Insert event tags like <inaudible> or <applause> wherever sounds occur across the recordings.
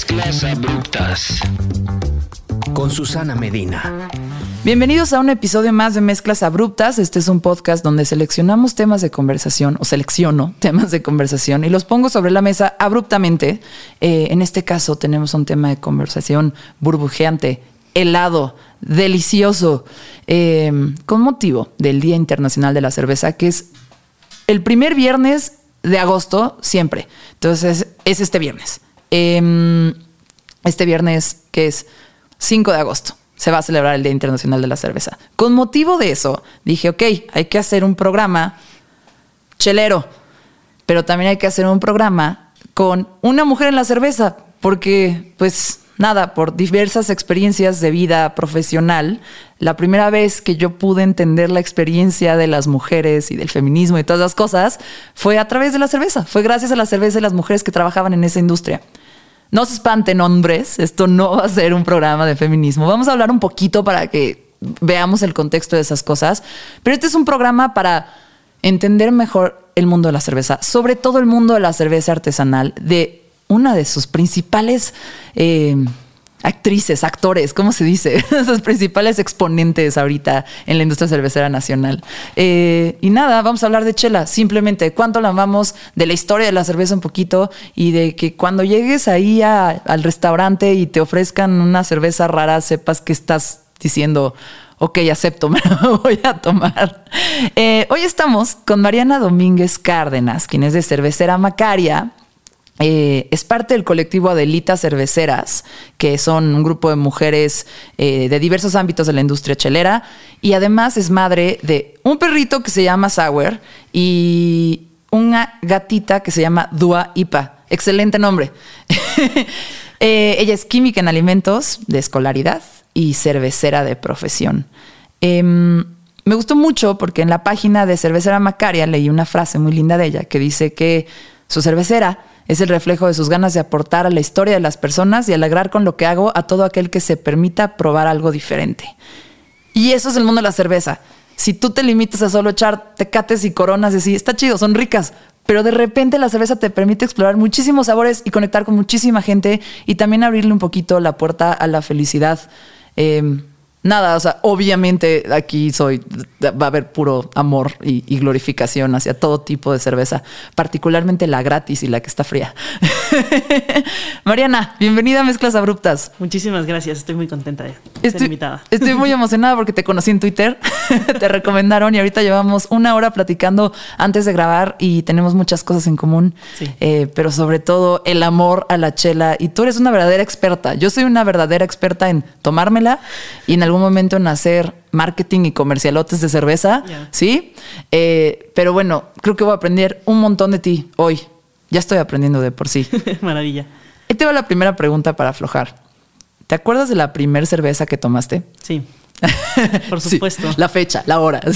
Mezclas abruptas. Con Susana Medina. Bienvenidos a un episodio más de Mezclas Abruptas. Este es un podcast donde seleccionamos temas de conversación o selecciono temas de conversación y los pongo sobre la mesa abruptamente. Eh, en este caso tenemos un tema de conversación burbujeante, helado, delicioso, eh, con motivo del Día Internacional de la Cerveza, que es el primer viernes de agosto siempre. Entonces es este viernes. Em, este viernes que es 5 de agosto se va a celebrar el Día Internacional de la Cerveza. Con motivo de eso, dije, ok, hay que hacer un programa chelero, pero también hay que hacer un programa con una mujer en la cerveza, porque pues nada, por diversas experiencias de vida profesional, la primera vez que yo pude entender la experiencia de las mujeres y del feminismo y todas las cosas fue a través de la cerveza, fue gracias a la cerveza y las mujeres que trabajaban en esa industria. No se espanten hombres, esto no va a ser un programa de feminismo. Vamos a hablar un poquito para que veamos el contexto de esas cosas, pero este es un programa para entender mejor el mundo de la cerveza, sobre todo el mundo de la cerveza artesanal, de una de sus principales eh, actrices, actores, ¿cómo se dice? <laughs> Sus principales exponentes ahorita en la industria cervecera nacional. Eh, y nada, vamos a hablar de chela, simplemente cuánto la amamos, de la historia de la cerveza un poquito y de que cuando llegues ahí al restaurante y te ofrezcan una cerveza rara, sepas que estás diciendo, ok, acepto, <laughs> me la voy a tomar. Eh, hoy estamos con Mariana Domínguez Cárdenas, quien es de Cervecera Macaria eh, es parte del colectivo Adelitas Cerveceras, que son un grupo de mujeres eh, de diversos ámbitos de la industria chelera. Y además es madre de un perrito que se llama Sauer y una gatita que se llama Dua Ipa. Excelente nombre. <laughs> Eh, ella es química en alimentos de escolaridad y cervecera de profesión. Em, me gustó mucho porque en la página de Cervecera Macaria leí una frase muy linda de ella que dice que su cervecera es el reflejo de sus ganas de aportar a la historia de las personas y alegrar con lo que hago a todo aquel que se permita probar algo diferente. Y eso es el mundo de la cerveza. Si tú te limitas a solo echar tecates y coronas y así, está chido, son ricas, pero de repente la cerveza te permite explorar muchísimos sabores y conectar con muchísima gente y también abrirle un poquito la puerta a la felicidad. Eh, Nada, o sea, obviamente aquí soy, va a haber puro amor y, glorificación hacia todo tipo de cerveza, particularmente la gratis y la que está fría. <laughs> Mariana, bienvenida a Mezclas Abruptas. Muchísimas gracias, estoy muy contenta de estoy, invitada. Estoy muy <laughs> emocionada porque te conocí en Twitter, <laughs> te recomendaron y ahorita llevamos una hora platicando antes de grabar y tenemos muchas cosas en común, sí. eh, pero sobre todo el amor a la chela y tú eres una verdadera experta. Yo soy una verdadera experta en tomármela y en algún momento en hacer marketing y comercialotes de cerveza, Yeah. ¿sí? Eh, pero bueno, creo que voy a aprender un montón de ti hoy. Ya estoy aprendiendo de por sí. <laughs> Maravilla. Ahí te va la primera pregunta para aflojar. ¿Te acuerdas de la primer cerveza que tomaste? Sí, <laughs> por Sí, supuesto. la fecha, la hora. <laughs>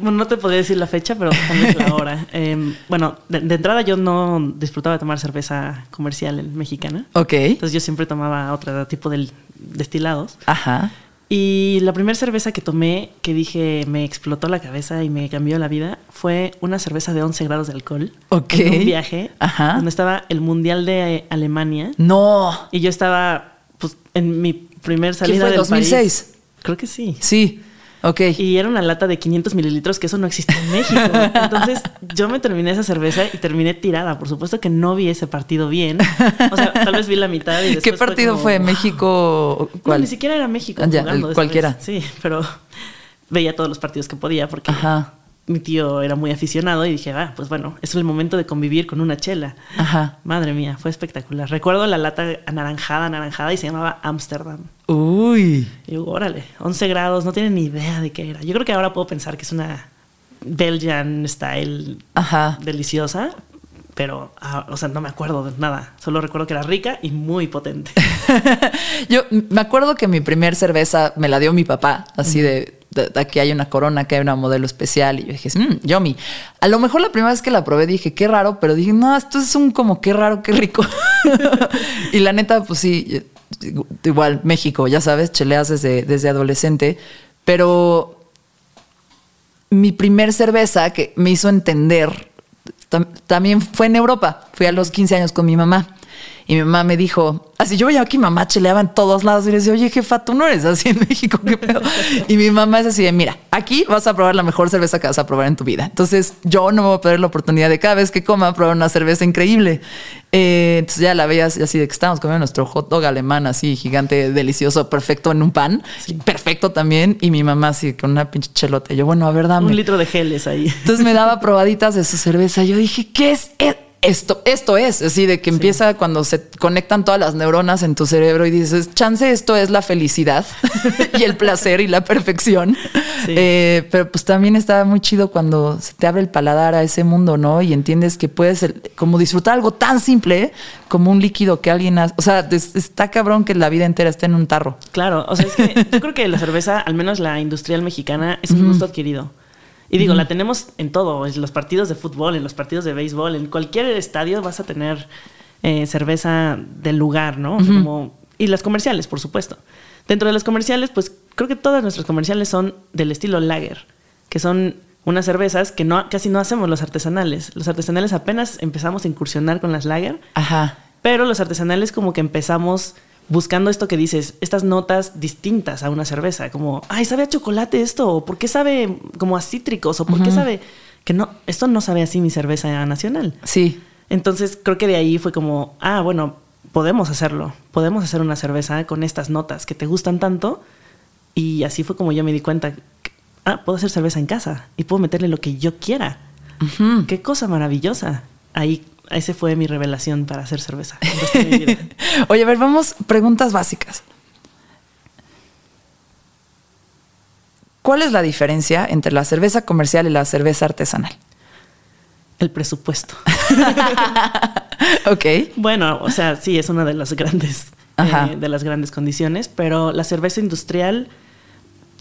Bueno, no te podría decir la fecha, pero tal vez la hora. Eh, bueno, de, de entrada yo no disfrutaba de tomar cerveza comercial mexicana. ok. Entonces yo siempre tomaba otro tipo de destilados. Ajá. Y la primera cerveza que tomé, que dije me explotó la cabeza y me cambió la vida, fue una cerveza de 11 grados de alcohol. Ok. En un viaje Ajá. donde estaba el Mundial de Alemania. No. Y yo estaba pues, en mi primer ¿Qué salida fue? del 2006. país. Creo que sí. Sí. Ok. Y era una lata de 500 mililitros, que eso no existe en México. <laughs> Entonces yo me terminé esa cerveza y terminé tirada. Por supuesto que no vi ese partido bien. O sea, tal vez vi la mitad y <laughs> después ¿Qué partido como, fue? ¿México? No, ¿Cuál? ni siquiera era México. Ah, ya, jugando el- cualquiera. vez. Sí, pero veía todos los partidos que podía porque Ajá. Mi tío era muy aficionado y dije, ah, pues bueno, es el momento de convivir con una chela. Ajá. Madre mía, fue espectacular. Recuerdo la lata anaranjada, anaranjada y se llamaba Amsterdam. Uy. Y digo, órale, 11 grados, no tienen ni idea de qué era. Yo creo que ahora puedo pensar que es una Belgian style Ajá. deliciosa, pero, ah, o sea, no me acuerdo de nada. Solo recuerdo que era rica y muy potente. <laughs> Yo me acuerdo que mi primer cerveza me la dio mi papá, así de aquí hay una corona, que hay una modelo especial. Y yo dije, mmm, yummy. A lo mejor la primera vez que la probé dije, qué raro, pero dije, no, esto es un como qué raro, qué rico. <laughs> y la neta, pues sí, igual México, ya sabes, cheleas desde, desde adolescente, pero mi primer cerveza que me hizo entender tam- también fue en Europa. Fui a los 15 años con mi mamá. Y mi mamá me dijo, así yo veía que mi mamá cheleaba en todos lados y le decía, oye, jefa, tú no eres así en <laughs> México, qué pedo. y mi mamá es así de, mira, aquí vas a probar la mejor cerveza que vas a probar en tu vida. Entonces yo no me voy a perder la oportunidad de cada vez que coma probar una cerveza increíble. Eh, entonces ya la veías así de que estábamos comiendo nuestro hot dog alemán así gigante, delicioso, perfecto en un pan, perfecto también. Y mi mamá así con una pinche chelota. Yo, bueno, a ver, dame. Un litro de geles ahí. Entonces me daba probaditas de su cerveza. Yo dije, ¿qué es? esto, esto es, así de que empieza cuando se conectan todas las neuronas en tu cerebro y dices, chance, esto es la felicidad <laughs> y el placer y la perfección. Eh, pero pues también está muy chido cuando se te abre el paladar a ese mundo, ¿no? Y entiendes que puedes como disfrutar algo tan simple como un líquido que alguien hace. O sea, está cabrón que la vida entera esté en un tarro. Claro, o sea, es que yo creo que la cerveza, al menos la industrial mexicana, es un gusto adquirido. Y digo, la tenemos en todo, en los partidos de fútbol, en los partidos de béisbol, en cualquier estadio vas a tener eh, cerveza del lugar, ¿no? Como, y las comerciales, por supuesto. Dentro de las comerciales, pues creo que todas nuestras comerciales son del estilo lager, que son unas cervezas que no, casi no hacemos los artesanales. Los artesanales apenas empezamos a incursionar con las lager. Ajá. Pero los artesanales como que empezamos buscando esto que dices, estas notas distintas a una cerveza, como, ay, sabe a chocolate esto, o por qué sabe como a cítricos, o por qué sabe que no, esto no sabe así mi cerveza nacional. Sí. Entonces creo que de ahí fue como, ah, bueno, podemos hacerlo, podemos hacer una cerveza con estas notas que te gustan tanto. Y así fue como yo me di cuenta, ah, puedo hacer cerveza en casa y puedo meterle lo que yo quiera. Qué cosa maravillosa. Ahí esa fue mi revelación para hacer cerveza. <laughs> Oye, a ver, vamos, preguntas básicas. ¿Cuál es la diferencia entre la cerveza comercial y la cerveza artesanal? El presupuesto. <laughs> ok. Bueno, o sea, sí, es una de las grandes, eh, de las grandes condiciones, pero la cerveza industrial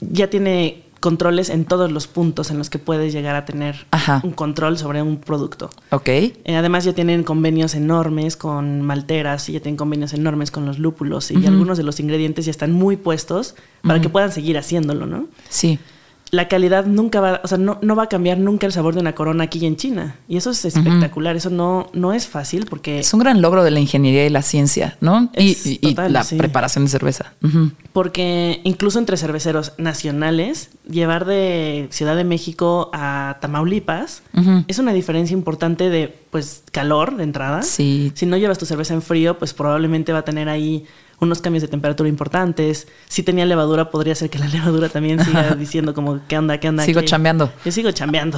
ya tiene controles en todos los puntos en los que puedes llegar a tener un control sobre un producto. Ok. Eh, además ya tienen convenios enormes con malteras y ya tienen convenios enormes con los lúpulos y algunos de los ingredientes ya están muy puestos para que puedan seguir haciéndolo, ¿no? Sí la calidad nunca va, o sea, no, no, va a cambiar nunca el sabor de una corona aquí en China. Y eso es espectacular, eso no, no es fácil porque... Es un gran logro de la ingeniería y la ciencia, ¿no? Y, la preparación de cerveza. Porque incluso entre cerveceros nacionales, llevar de Ciudad de México a Tamaulipas es una diferencia importante de, pues, calor de entrada. Sí. Si no llevas tu cerveza en frío, pues probablemente va a tener ahí unos cambios de temperatura importantes. Si tenía levadura, podría ser que la <laughs> levadura también siga diciendo como, ¿qué onda, qué onda? Sigo chambeando. Yo sigo chambeando.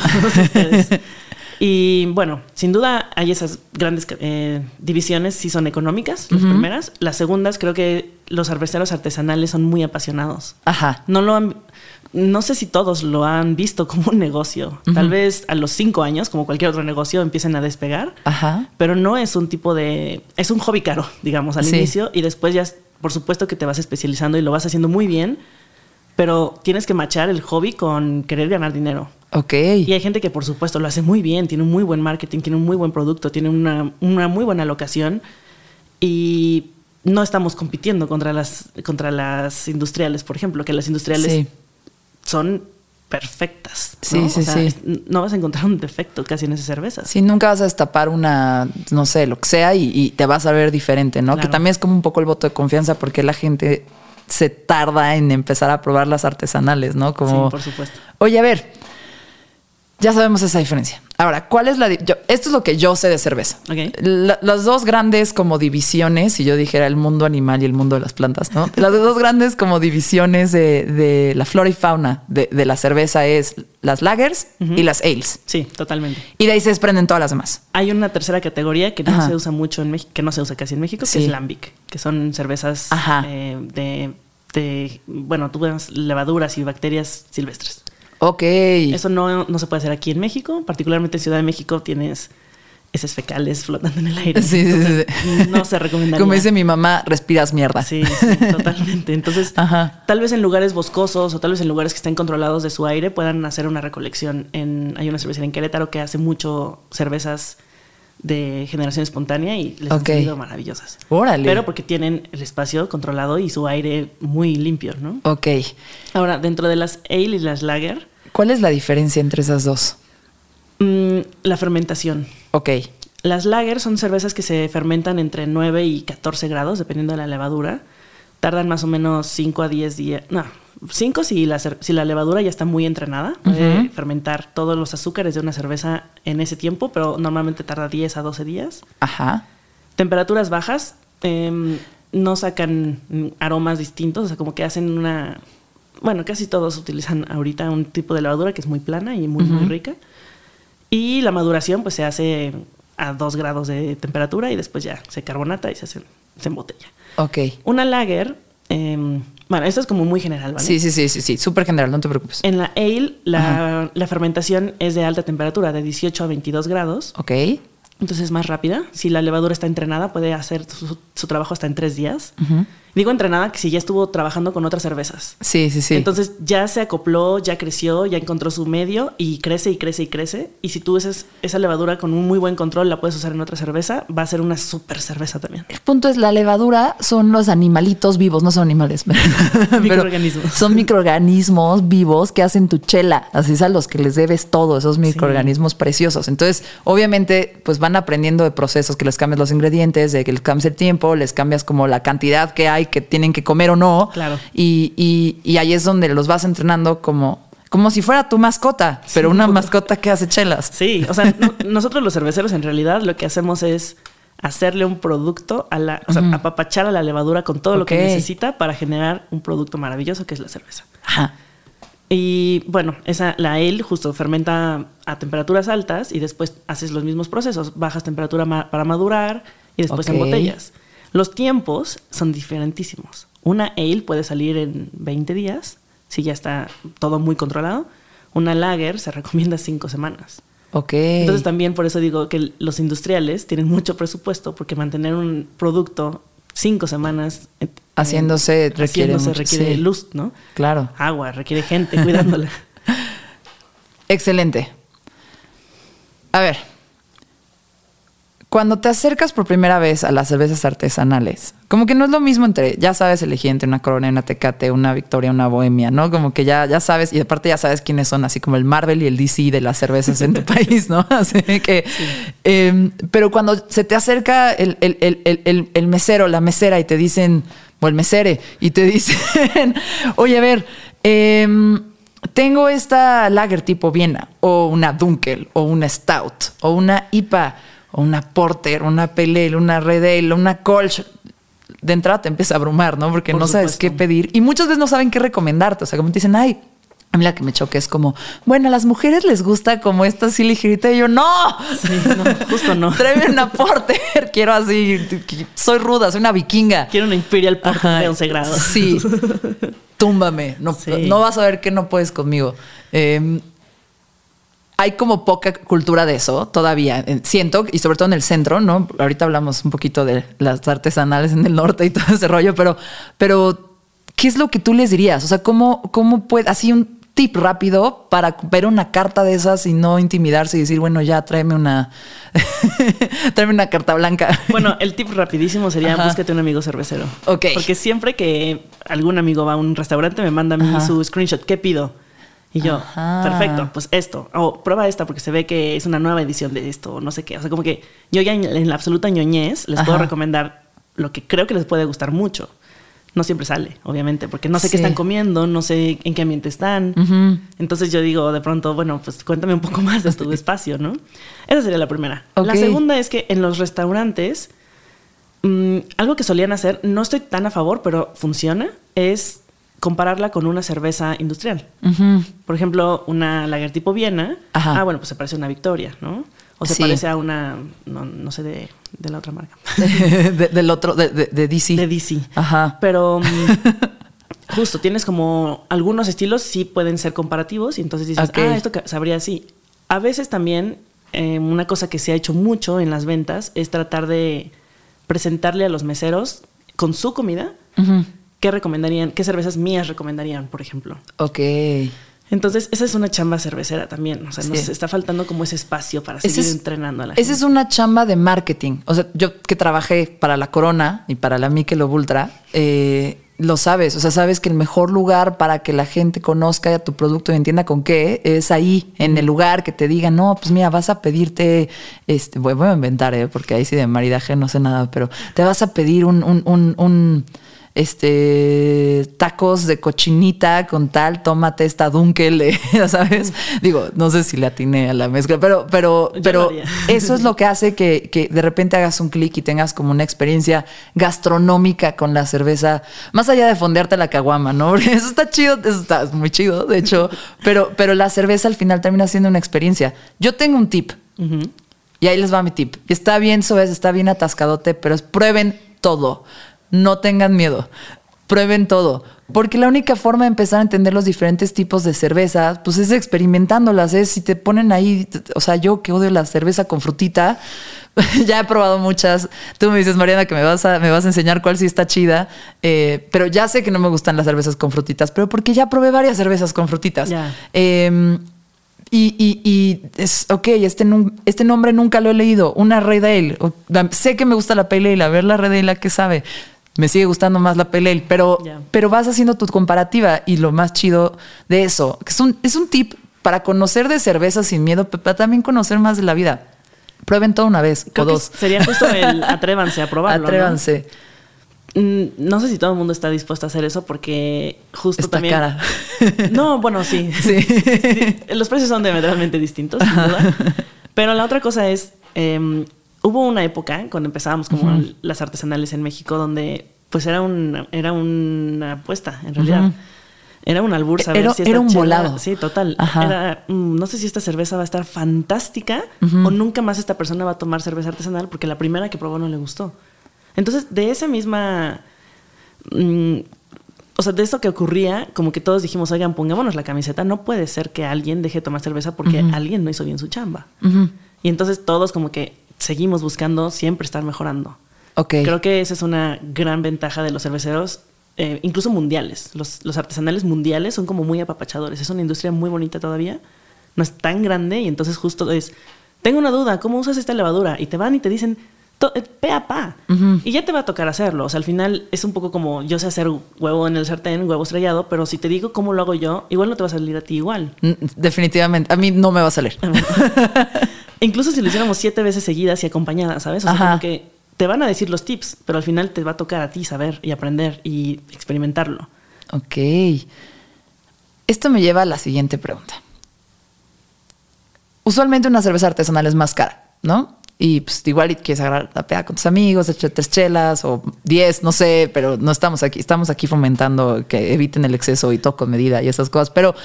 <laughs> y bueno, sin duda hay esas grandes eh, divisiones, si son económicas, las primeras. Las segundas, creo que los cerveceros artesanales son muy apasionados. Ajá. No lo han no sé si todos lo han visto como un negocio. Tal vez a los cinco años, como cualquier otro negocio, empiecen a despegar. Ajá. Pero no es un tipo de. Es un hobby caro, digamos, al inicio. Y después ya, por supuesto, que te vas especializando y lo vas haciendo muy bien. Pero tienes que machar el hobby con querer ganar dinero. Ok. Y hay gente que, por supuesto, lo hace muy bien, tiene un muy buen marketing, tiene un muy buen producto, tiene una, muy buena locación. Y no estamos compitiendo contra las, contra las industriales, por ejemplo, que las industriales son perfectas. Sí, sí, sí. No vas a encontrar un defecto casi en esa cerveza. Sí, nunca vas a destapar una, no sé, lo que sea y, te vas a ver diferente, ¿no? Que también es como un poco el voto de confianza porque la gente se tarda en empezar a probar las artesanales, ¿no? Como, sí, por supuesto. Oye, a ver, ya sabemos esa diferencia. Ahora, ¿cuál es la... esto es lo que yo sé de cerveza. las dos grandes como divisiones, si yo dijera el mundo animal y el mundo de las plantas, ¿no? <laughs> las dos grandes como divisiones de, la flora y fauna de, la cerveza es las lagers y las ales. Sí, totalmente. Y de ahí se desprenden todas las demás. Hay una tercera categoría que no se usa mucho en México, que no se usa casi en México, que es lambic, que son cervezas eh, de, de, bueno, tú ves levaduras y bacterias silvestres. Ok. Eso no, se puede hacer aquí en México, particularmente en Ciudad de México tienes esos fecales flotando en el aire. <laughs> Sí, sí, sí. No se recomienda. Como dice mi mamá, respiras mierda. Sí, <laughs> totalmente. Entonces, tal vez en lugares boscosos o tal vez en lugares que estén controlados de su aire puedan hacer una recolección. En, hay una cervecería en Querétaro que hace mucho cervezas de generación espontánea y les han salido maravillosas. Órale. Pero porque tienen el espacio controlado y su aire muy limpio, ¿no? Ok. Ahora, dentro de las ale y las lager. ¿Cuál es la diferencia entre esas dos? Mm, la fermentación. Ok. las lager son cervezas que se fermentan entre 9 y 14 grados, dependiendo de la levadura. Tardan más o menos 5 a 10 días. No, 5 si la, si la levadura ya está muy entrenada. Puede fermentar todos los azúcares de una cerveza en ese tiempo, pero normalmente tarda 10 a 12 días. Ajá. Temperaturas bajas em, no sacan aromas distintos, o sea, como que hacen una... Bueno, casi todos utilizan ahorita un tipo de levadura que es muy plana y muy, muy rica. Y la maduración pues se hace a 2 grados de temperatura y después ya se carbonata y se, hace, se embotella. Ok. Una lager, em, bueno, esto es como muy general, ¿vale? Sí, sí, sí, sí, sí. Súper general, no te preocupes. En la ale, la, la fermentación es de alta temperatura, de 18 a 22 grados. Ok. Entonces es más rápida. Si la levadura está entrenada, puede hacer su, su trabajo hasta en tres días. Digo entrenada que si ya estuvo trabajando con otras cervezas. Sí, sí, sí. Entonces ya se acopló, ya creció, ya encontró su medio y crece y crece y crece. Y si tú usas esa levadura con un muy buen control, la puedes usar en otra cerveza, va a ser una súper cerveza también. El punto es la levadura son los animalitos vivos, no son animales. <laughs> <laughs> pero Microorganismos. Son microorganismos vivos que hacen tu chela. Así es a los que les debes todo, esos microorganismos preciosos. Entonces, obviamente, pues van aprendiendo de procesos que les cambias los ingredientes, de que les cambias el tiempo, les cambias como la cantidad que hay que tienen que comer o no. Claro. Y, y- y ahí es donde los vas entrenando como, como si fuera tu mascota, pero una mascota que hace chelas. Sí, o sea, no- <laughs> nosotros los cerveceros en realidad lo que hacemos es hacerle un producto a la, o sea, apapachar a la levadura con todo lo que necesita para generar un producto maravilloso que es la cerveza. Ajá. Y bueno, esa, la ale justo fermenta a temperaturas altas y después haces los mismos procesos. Bajas temperatura ma- para madurar y después Ok. embotellas. Los tiempos son diferentísimos. Una ale puede salir en 20 días, si ya está todo muy controlado. Una lager se <laughs> recomienda 5 semanas. Ok. Entonces también por eso digo que los industriales tienen mucho presupuesto porque mantener un producto cinco semanas eh, Haciéndose requiere haciéndose mucho, requiere sí. luz, ¿no? Claro. Agua, requiere gente cuidándola. <laughs> Excelente. A ver, cuando te acercas por primera vez a las cervezas artesanales, como que no es lo mismo entre, ya sabes elegir entre una Corona, una Tecate, una Victoria, una Bohemia, ¿no? Como que ya, ya sabes, y aparte ya sabes quiénes son, así como el Marvel y el DC de las cervezas en tu <laughs> país, ¿no? <laughs> Así que, eh, pero cuando se te acerca el, el- el- el- el- el mesero, la mesera, y te dicen, o el mesere, y te <laughs> dicen, oye, a ver, em, tengo esta lager tipo Viena, o una Dunkel, o una Stout, o una IPA, o una Porter, una Pale Ale, una Red Ale, una Kolsch. De entrada te empieza a abrumar, ¿no? Porque Por no sabes qué pedir. Y muchas veces no saben qué recomendarte. O sea, como te dicen, ay, a mí la que me choca es como, bueno, a las mujeres les gusta como esta así ligerita. Y yo, no, Sí, no, justo no. <laughs> tráeme una Porter. <laughs> Quiero así, soy ruda, soy una vikinga. Quiero una Imperial Porter Ajá. de 11 grados. Sí. <laughs> Túmbame. No, Sí. no vas a ver que no puedes conmigo. Eh, hay como poca cultura de eso todavía, siento, y sobre todo en el centro, ¿no? Ahorita hablamos un poquito de las artesanales en el norte y todo ese rollo, pero, pero ¿qué es lo que tú les dirías? O sea, ¿cómo, cómo puede, así un tip rápido para ver una carta de esas y no intimidarse y decir, bueno, ya tráeme una, <laughs> tráeme una carta blanca? Bueno, el tip rapidísimo sería Ajá. búscate un amigo cervecero. Ok. Porque siempre que algún amigo va a un restaurante me manda a mí Ajá. su screenshot, ¿qué pido? Y yo, Ajá. perfecto, pues esto. O prueba esta porque se ve que es una nueva edición de esto, no sé qué. O sea, como que yo ya en, en la absoluta ñoñez les puedo recomendar lo que creo que les puede gustar mucho. No siempre sale, obviamente, porque no sé Sí. qué están comiendo, no sé en qué ambiente están. Entonces yo digo de pronto, bueno, pues cuéntame un poco <laughs> más de tu espacio, ¿no? Esa sería la primera. La segunda es que en los restaurantes, mm, algo que solían hacer, no estoy tan a favor, pero funciona, es compararla con una cerveza industrial. Por ejemplo, una lager tipo Viena. Ajá. Ah, bueno, pues se parece a una Victoria, ¿no? O se Sí. parece a una, no, no sé, de, de la otra marca. <laughs> De- del otro, de, de, DC. De DC. Ajá. Pero mm, <laughs> justo tienes como algunos estilos sí pueden ser comparativos y entonces dices, ah, esto sabría así. A veces también eh, una cosa que se ha hecho mucho en las ventas es tratar de presentarle a los meseros con su comida Ujú. Qué recomendarían, qué cervezas mías recomendarían, por ejemplo. Ok. Entonces, esa es una chamba cervecera también. O sea, nos está faltando como ese espacio para Ese seguir es- entrenando a la Esa gente. es una chamba de marketing. O sea, yo que trabajé para la Corona y para la Michelob Ultra, eh, lo sabes, o sea, sabes que el mejor lugar para que la gente conozca tu producto y entienda con qué es ahí, en el lugar que te digan, no, pues mira, vas a pedirte, este, voy, voy a inventar, ¿eh? porque ahí sí de maridaje no sé nada, pero te vas a pedir un, un, un, un este tacos de cochinita con tal, tómate esta dunkel, <laughs> ¿sabes? Digo, no sé si le atiné a la mezcla, pero, pero, Yo pero <laughs> eso es lo que hace que, que de repente hagas un clic y tengas como una experiencia gastronómica con la cerveza, más allá de fondearte la caguama, ¿no? <laughs> Porque eso está chido, eso está muy chido, de hecho, pero, pero la cerveza al final termina siendo una experiencia. Yo tengo un tip. Y ahí les va mi tip. Está bien suave, está bien atascadote, pero es prueben todo. No tengan miedo. Prueben todo. Porque la única forma de empezar a entender los diferentes tipos de cervezas, pues es experimentándolas. Es si te ponen ahí, o sea, yo que odio la cerveza con frutita, <laughs> ya he probado muchas. Tú me dices, Mariana, que me vas a, me vas a enseñar cuál sí está chida. Eh, pero ya sé que no me gustan las cervezas con frutitas, pero porque ya probé varias cervezas con frutitas. Eh, y, y- y es, ok, este, este nombre nunca lo he leído. Una Red Ale. O- sé que me gusta la Pale Ale. A ver la Red Ale, ¿a ¿qué sabe? Me sigue gustando más la Pale Ale. Pero, pero vas haciendo tu comparativa. Y lo más chido de eso, que es un, es un tip para conocer de cerveza sin miedo, pero para también conocer más de la vida. Prueben todo una vez Creo o dos. sería justo el <laughs> atrévanse a probarlo. ¿no? Atrévanse. Mm, No sé si todo el mundo está dispuesto a hacer eso porque justo Está también. cara. <laughs> No, bueno, <laughs> sí. Sí. Los precios son diametralmente distintos, sin duda. Pero la otra cosa es, eh, hubo una época cuando empezábamos como las artesanales en México donde pues era, un, era una apuesta, en realidad. Era un albur saber Era- si esta era un chela- volado. Sí, total. Era, mm, no sé si esta cerveza va a estar fantástica o nunca más esta persona va a tomar cerveza artesanal porque la primera que probó no le gustó. Entonces, de esa misma mm, o sea, de esto que ocurría, como que todos dijimos, oigan, pongámonos la camiseta, no puede ser que alguien deje de tomar cerveza porque alguien no hizo bien su chamba. Y entonces todos como que seguimos buscando siempre estar mejorando. Ok. Creo que esa es una gran ventaja de los cerveceros, eh, incluso mundiales. Los, los artesanales mundiales son como muy apapachadores. Es una industria muy bonita todavía. No es tan grande y entonces justo es, tengo una duda, ¿cómo usas esta levadura? Y te van y te dicen, eh, pe a pa. Y ya te va a tocar hacerlo. O sea, al final es un poco como yo sé hacer huevo en el sartén, huevo estrellado, pero si te digo cómo lo hago yo, igual no te va a salir a ti igual. Mm, Definitivamente. A mí no me va a salir. <laughs> Incluso si lo hiciéramos siete veces seguidas y acompañadas, ¿sabes? O sea, Ajá. como que te van a decir los tips, pero al final te va a tocar a ti saber y aprender y experimentarlo. Ok. Esto me lleva a la siguiente pregunta. Usualmente una cerveza artesanal es más cara, ¿no? Y pues igual quieres agarrar la peda con tus amigos, echar tres chelas o diez, no sé, pero no estamos aquí, estamos aquí fomentando que eviten el exceso y todo con medida y esas cosas. Pero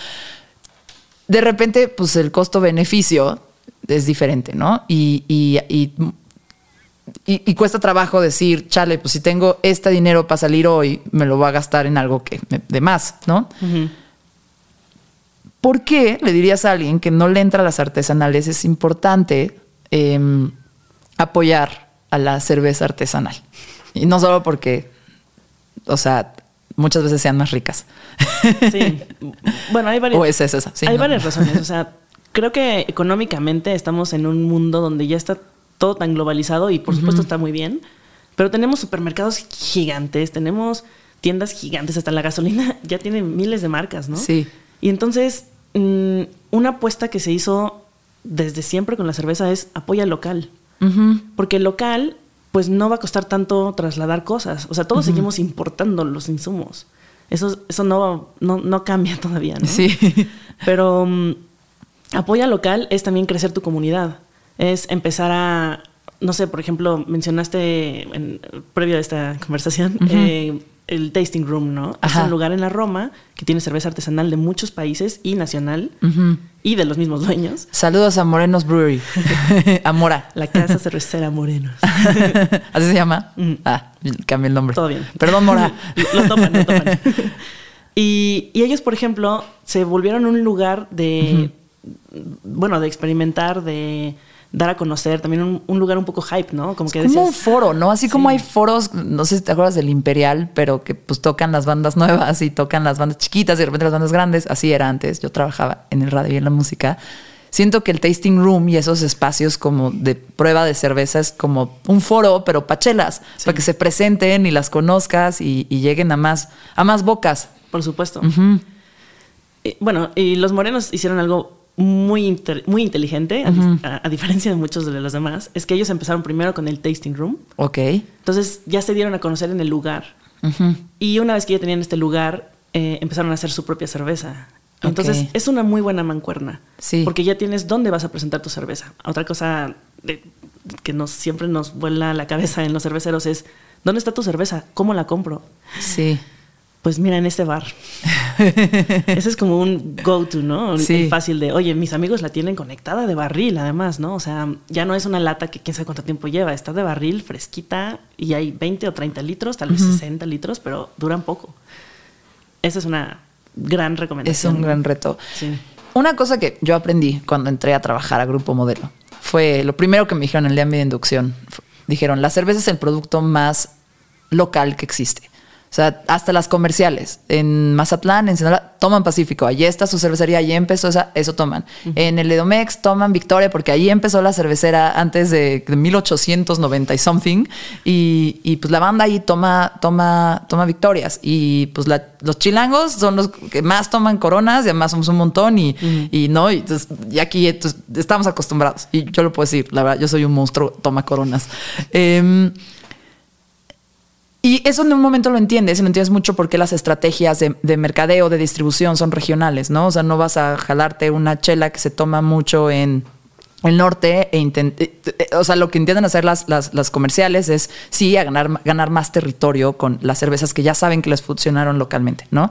de repente, pues el costo-beneficio es diferente, ¿no? Y, y- y- y- cuesta trabajo decir, chale, pues si tengo este dinero para salir hoy, me lo voy a gastar en algo que me- de más, ¿no? ¿Por qué le dirías a alguien que no le entra a las artesanales? Es importante em, apoyar a la cerveza artesanal. Y no solo porque, o sea, muchas veces sean más ricas. Sí. <laughs> bueno, hay varias. O es esa. sí, hay no. varias razones. O sea, creo que económicamente estamos en un mundo donde ya está todo tan globalizado y por supuesto está muy bien. Pero tenemos supermercados gigantes, tenemos tiendas gigantes, hasta la gasolina <laughs> ya tiene miles de marcas, ¿no? Sí. Y entonces, mm, una apuesta que se hizo desde siempre con la cerveza es apoya local. Porque local, pues no va a costar tanto trasladar cosas. O sea, todos seguimos importando los insumos. Eso, eso no, no, no cambia <laughs> todavía, ¿no? Sí. Pero mm, apoya local es también crecer tu comunidad. Es empezar a, no sé, por ejemplo, mencionaste en, previo a esta conversación eh, el tasting room, ¿no? Ajá. Es un lugar en la Roma que tiene cerveza artesanal de muchos países y nacional y de los mismos dueños. Saludos a Morenos Brewery. <laughs> Amora. La casa cervecera Morenos. <laughs> ¿Así se llama? Mm. Ah, cambié el nombre. Todo bien. Perdón, Mora. <laughs> lo topan, lo topan. Y, y ellos, por ejemplo, se volvieron un lugar de, bueno, de experimentar, de dar a conocer, también un, un lugar un poco hype, ¿no? Como que como un foro, ¿no? Así como Sí. hay foros, no sé si te acuerdas del Imperial, pero que pues tocan las bandas nuevas y tocan las bandas chiquitas y de repente las bandas grandes. Así era antes. Yo trabajaba en el radio y en la música. siento que el tasting room y esos espacios como de prueba de cerveza es como un foro, pero pachelas, para que se presenten y las conozcas y, y lleguen a más, a más bocas. Por supuesto. Eh, bueno, y los morenos hicieron algo muy, inter- muy inteligente, a dis- a, a diferencia de muchos de los demás, es que ellos empezaron primero con el tasting room. Ok. Entonces ya se dieron a conocer en el lugar. Y una vez que ya tenían este lugar, eh, empezaron a hacer su propia cerveza. Entonces es una muy buena mancuerna. Sí. Porque ya tienes dónde vas a presentar tu cerveza. Otra cosa de- que nos, siempre nos vuela la cabeza en los cerveceros es, ¿dónde está tu cerveza? ¿Cómo la compro? Sí. Pues mira, en este bar. <laughs> Ese es como un go-to, ¿no? Sí. el fácil de, oye, mis amigos la tienen conectada de barril, además, ¿no? O sea, ya no es una lata que quién sabe cuánto tiempo lleva, está de barril, fresquita, y hay 20 o 30 litros, tal vez 60 litros, pero duran poco. Esa es una gran Es recomendación. un gran reto. Sí. Una cosa que yo aprendí cuando entré a trabajar a Grupo Modelo fue lo primero que me dijeron el día de mi inducción. Dijeron, la cerveza es el producto más local que existe. O sea, hasta las comerciales. En Mazatlán, en Sinaloa, toman Pacífico. Allí está su cervecería, allí empezó esa, eso toman. En el Edomex toman Victoria, porque allí empezó la cervecera antes de, de 1890 y something. Y, y, pues la banda ahí toma, toma, toma victorias. Y pues la- los chilangos son los que más toman coronas y además somos un montón. Y, y no, y, entonces, y aquí entonces, estamos acostumbrados. Y yo lo puedo decir, la verdad, yo soy un monstruo, toma coronas. Em, y eso en un momento lo entiendes, y lo entiendes mucho porque las estrategias de, de mercadeo, de distribución son regionales, ¿no? O sea, no vas a jalarte una chela que se toma mucho en el norte e intent- eh, eh, o sea, lo que intentan hacer las, las, las comerciales es sí a ganar, ganar más territorio con las cervezas que ya saben que les funcionaron localmente, ¿no?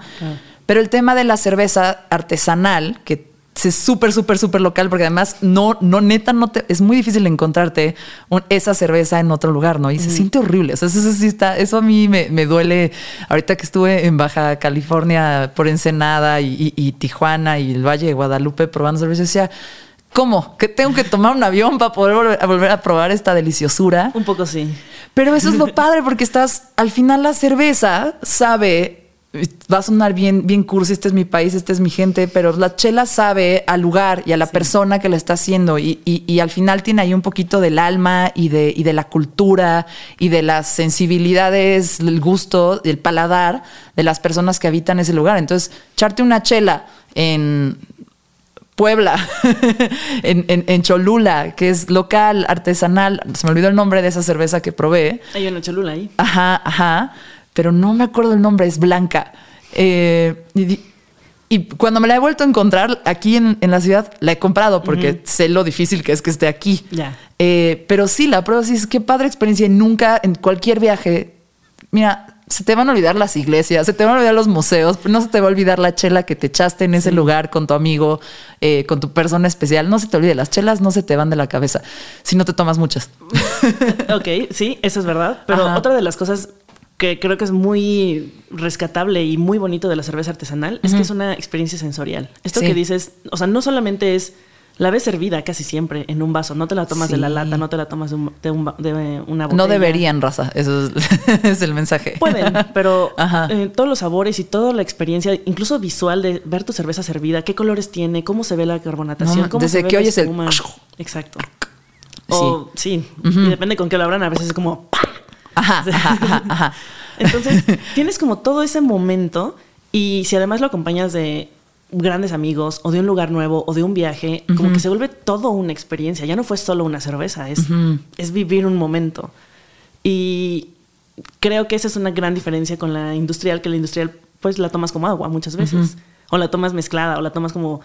Pero el tema de la cerveza artesanal, que es súper, súper, súper local, porque además no, no, neta, no te, es muy difícil encontrarte un- esa cerveza en otro lugar, ¿no? Y se siente horrible. O sea, eso, eso sí está, eso a mí me, me duele. Ahorita que estuve en Baja California por Ensenada y, y- y Tijuana y el Valle de Guadalupe probando cerveza, decía, ¿cómo? ¿Que tengo que tomar un avión para poder volver a, volver a probar esta deliciosura? Un poco sí. Pero eso es lo padre porque estás, al final la cerveza sabe, va a sonar bien, bien cursi, este es mi país, esta es mi gente, pero la chela sabe al lugar y a la persona que la está haciendo y, y- y al final tiene ahí un poquito del alma y de, y de la cultura y de las sensibilidades, el gusto, el paladar de las personas que habitan ese lugar. Entonces, echarte una chela en Puebla, <laughs> en, en- en Cholula, que es local, artesanal. Se me olvidó el nombre de esa cerveza que probé. Hay una cholula ahí. Ajá, ajá. Pero no me acuerdo el nombre, es blanca. Eh, y, cuando me la he vuelto a encontrar aquí en, en la ciudad, la he comprado porque sé lo difícil que es que esté aquí. Ya. Eh, pero sí, la prueba sí es qué padre experiencia. Y nunca, en cualquier viaje, mira, se te van a olvidar las iglesias, se te van a olvidar los museos, pero no se te va a olvidar la chela que te echaste en ese lugar con tu amigo, eh, con tu persona especial. No se te olvide, las chelas no se te van de la cabeza si no te tomas muchas. <laughs> ok, sí, eso es verdad. Pero Ajá. otra de las cosas que creo que es muy rescatable y muy bonito de la cerveza artesanal es que es una experiencia sensorial. Esto Sí. que dices, o sea, no solamente es la ves servida casi siempre en un vaso, no te la tomas de la Sí. lata, no te la tomas de, un- de un de una botella. No deberían, raza. Eso es, <laughs> es el mensaje. Pueden, pero <laughs> eh, todos los sabores y toda la experiencia, incluso visual de ver tu cerveza servida, qué colores tiene, cómo se ve la carbonatación, No, cómo desde se ve que oyes el-. <laughs> Exacto. O, sí, y depende con qué lo abran, a veces es como. Ajá, <laughs> ajá, ajá, ajá. Entonces, <laughs> tienes como todo ese momento y si además lo acompañas de grandes amigos o de un lugar nuevo o de un viaje, como que se vuelve todo una experiencia. Ya no fue solo una cerveza, es, es vivir un momento. Y creo que esa es una gran diferencia con la industrial, que la industrial pues la tomas como agua muchas veces. O la tomas mezclada, o la tomas como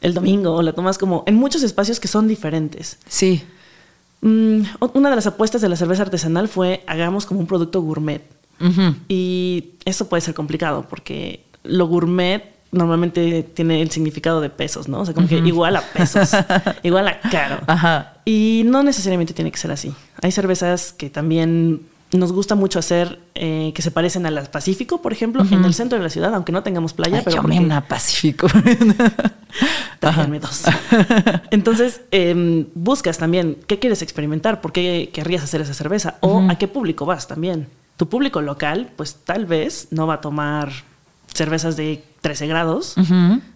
el domingo, o la tomas como en muchos espacios que son diferentes. Sí. Mm, una de las apuestas de la cerveza artesanal fue hagamos como un producto gourmet. Y eso puede ser complicado porque lo gourmet normalmente tiene el significado de pesos, ¿no? O sea, como que igual a pesos, <laughs> igual a caro. Ajá. Y no necesariamente tiene que ser así. Hay cervezas que también nos gusta mucho hacer eh, que se parecen a las Pacífico, por ejemplo, en el centro de la ciudad, aunque no tengamos playa, Ay, pero yo porque- me una Pacífico. <laughs> <laughs> Tráiganme dos. Entonces, em, buscas también qué quieres experimentar, por qué querrías hacer esa cerveza o a qué público vas también. Tu público local, pues tal vez no va a tomar cervezas de 13 grados,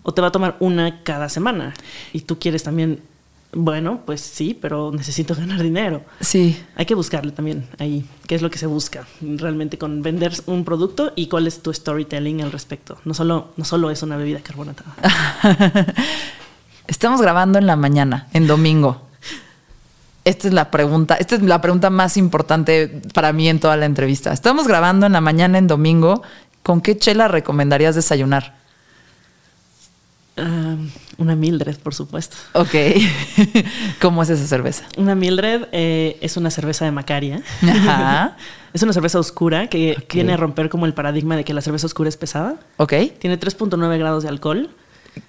o te va a tomar una cada semana. Y tú quieres también, bueno, pues sí, pero necesito <laughs> ganar dinero. Sí. Hay que buscarle también ahí, qué es lo que se busca realmente con vender un producto y cuál es tu storytelling al respecto. No solo, no solo es una bebida carbonatada. <laughs> Estamos grabando en la mañana, en domingo. Esta es la pregunta, esta es la pregunta más importante para mí en toda la entrevista. Estamos grabando en la mañana en domingo. ¿Con qué chela recomendarías desayunar? Ah, una Mildred, por supuesto. Ok. <laughs> ¿Cómo es esa cerveza? Una Mildred eh, es una cerveza de Macaria. Ajá. <laughs> es una cerveza oscura que viene a romper como el paradigma de que la cerveza oscura es pesada. Ok. Tiene 3.9 grados de alcohol.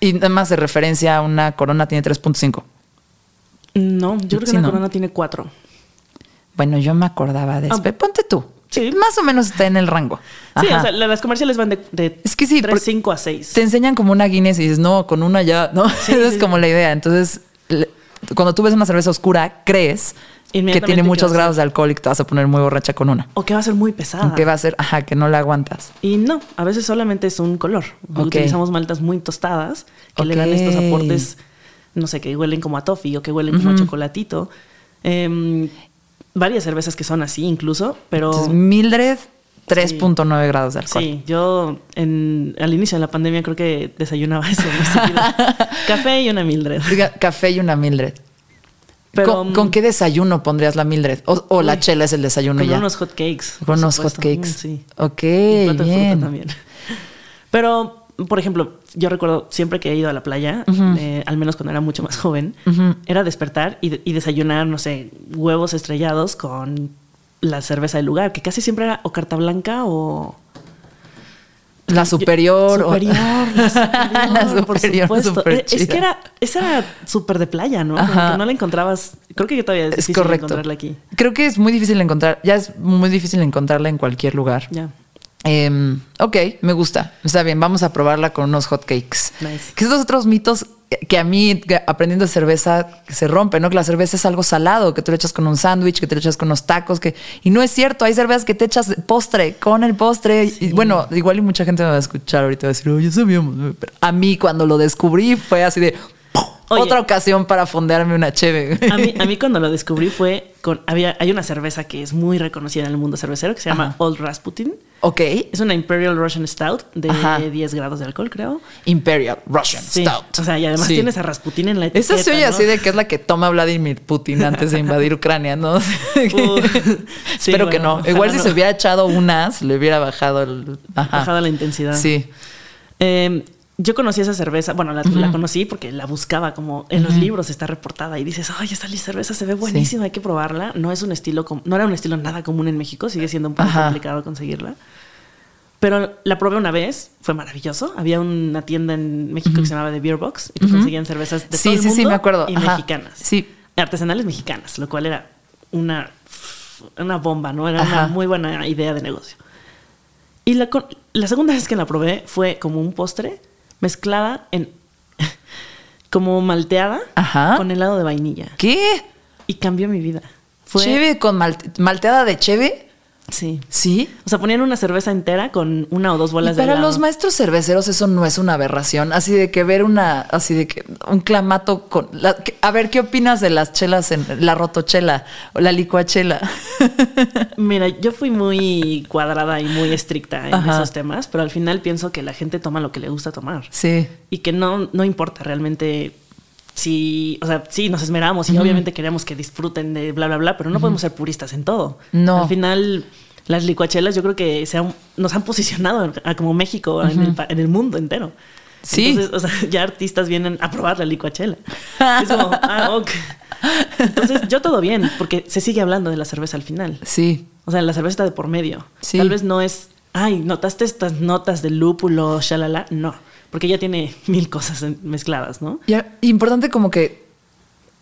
Y nada más de referencia a una corona tiene 3.5. No, yo creo que Sí, una no. corona tiene 4. Bueno, yo me acordaba de eso. Ah. Ponte tú. Sí. Más o menos está en el rango. Sí, o sea, la- las comerciales van de, de Es que sí, 3, porque 5 a 6. te enseñan como una Guinness y dices, no, con una ya, ¿no? <laughs> Esa es como la idea. Entonces, cuando tú ves una cerveza oscura, crees que tiene muchos grados de alcohol y que te vas a poner muy borracha con una. O que va a ser muy pesada. Que va a ser, ajá, que no la aguantas. Y no, a veces solamente es un color. Utilizamos maltas muy tostadas que le dan estos aportes, no sé, que huelen como a toffee o que huelen como a chocolatito. Em, varias cervezas que son así incluso, pero Entonces, Mildred, 3.9 grados de alcohol. sí, yo en, al inicio de la pandemia creo que desayunaba eso. <laughs> Café y una Mildred. Diga, Café y una Mildred. Pero, ¿Con, con qué desayuno pondrías la Mildred? O, o la Uy, chela es el desayuno Con ya. unos hot cakes. Con unos supuesto. hot cakes. Mm, Sí. Ok, Y fruta bien. también. Pero, por ejemplo, yo recuerdo siempre que he ido a la playa, eh, al menos cuando era mucho más joven, era despertar y, de- y desayunar, no sé, huevos estrellados con la cerveza del lugar, que casi siempre era o carta blanca o... La superior. o- Superior, <laughs> la superior, La por superior, supuesto. súper Eh, Es que era, esa era súper de playa, ¿no? No la encontrabas. Creo que yo todavía es, Es difícil correcto. encontrarla aquí. Creo que es muy difícil encontrar, ya es muy difícil encontrarla en cualquier lugar. Ya. Em, ok, me gusta. Está bien, vamos a probarla con unos hot cakes. Nice. Que esos otros mitos que a mí, aprendiendo de cerveza, se rompen, ¿no? Que la cerveza es algo salado, que tú le echas con un sándwich, que te le echas con unos tacos, que... Y no es cierto, hay cervezas que te echas postre, con el postre. Y bueno, igual y mucha gente me va a escuchar ahorita y va a decir, oye, sabíamos. Pero a mí cuando lo descubrí fue así de... Otra ocasión para fondearme una cheve. A mí, a mí cuando lo descubrí fue con... Había, hay una cerveza que es muy reconocida en el mundo cervecero que se llama Ajá. Old Rasputin. ok. Es una Imperial Russian Stout de Ajá. 10 grados de alcohol, creo. Imperial Russian Sí. Stout. O sea, y además Sí. tienes a Rasputin en la etiqueta. Esa se oye ¿no? así de que es la que toma Vladimir Putin antes de invadir Ucrania, ¿no? Uh, <laughs> sí, Espero que no. Igual si no. se hubiera echado unas, le hubiera bajado el. Ajá. Bajada la intensidad. Sí. Eh, yo conocí esa cerveza, bueno, la, la conocí porque la buscaba como en los libros está reportada y dices, ay, esta cerveza se ve buenísima, hay que probarla. No es un estilo, no era un estilo nada común en México, sigue siendo un poco Ajá. complicado conseguirla. Pero la probé una vez, fue maravilloso. Había una tienda en México que se llamaba The Beer Box y conseguían cervezas de Sí, todo el sí, sí, mundo me acuerdo. y Ajá. mexicanas. Sí. Artesanales mexicanas, lo cual era una, una bomba, ¿no? Era Ajá. una muy buena idea de negocio. Y la, la segunda vez que la probé fue como un postre mezclada en. <laughs> como malteada Ajá. con helado de vainilla. ¿Qué? Y cambió mi vida. Fue. ¿Cheve con malte- malteada de cheve? Sí. Sí. O sea, ponían una cerveza entera con una o dos Y bolas de para los maestros cerveceros eso no es una aberración. Así de que ver una, así de que un clamato con... la- que- a ver, ¿qué opinas de las chelas en la rotochela o la licuachela? <laughs> Mira, yo fui muy cuadrada y muy estricta en Ajá. esos temas, pero al final pienso que la gente toma lo que le gusta tomar. Sí. y que no, no importa realmente si, o sea, sí, nos esmeramos y obviamente queremos que disfruten de bla, bla, bla, pero no podemos ser puristas en todo. No. Al final, las licuachelas yo creo que se han- nos han posicionado a como México en, el, en el mundo entero. Sí. Entonces, o sea, <laughs> ya artistas vienen a probar la licuachela. Es como, ah, ok. Entonces, yo todo bien, porque se sigue hablando de la cerveza al final. Sí. O sea, la cerveza está de por medio. Sí. Tal vez no es, ay, notaste estas notas de lúpulo, shalala. No, porque ya tiene <laughs> mil cosas mezcladas, ¿no? Y a- importante como que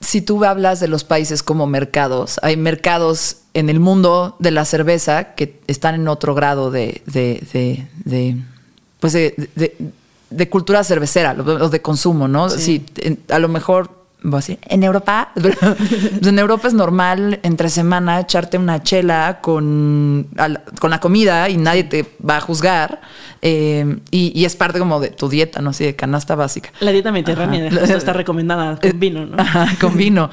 si tú hablas de los países como mercados, hay mercados en el mundo de la cerveza que están en otro grado de, de, de- de, pues de, de- de cultura cervecera o de consumo, ¿no? Sí. En- a lo mejor en Europa, <laughs> pues en Europa es normal entre semana echarte una chela con, al- con la comida y nadie te va a juzgar. eh, y, y es parte como de tu dieta, ¿no? Así de canasta básica. La dieta mediterránea está recomendada con vino, ¿no? Ajá, con vino.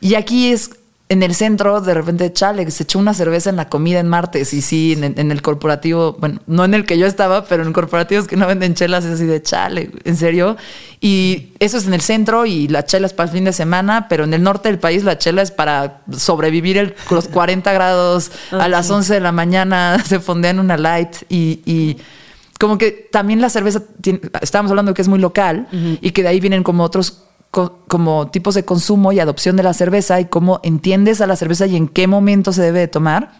Y aquí es en el centro, de repente, chale, se echó una cerveza en la comida en martes. Y sí, en, en el corporativo, bueno, no en el que yo estaba, pero en corporativos que no venden chelas, es así de chale, en serio. Y eso es en el centro y la chela es para el fin de semana, pero en el norte del país la chela es para sobrevivir el, los 40 grados a Ah, las sí. 11 de la mañana, <laughs> se fondean una light y. y como que también la cerveza, tiene- estábamos hablando que es muy local y que de ahí vienen como otros como tipos de consumo y adopción de la cerveza y cómo entiendes a la cerveza y en qué momento se debe de tomar.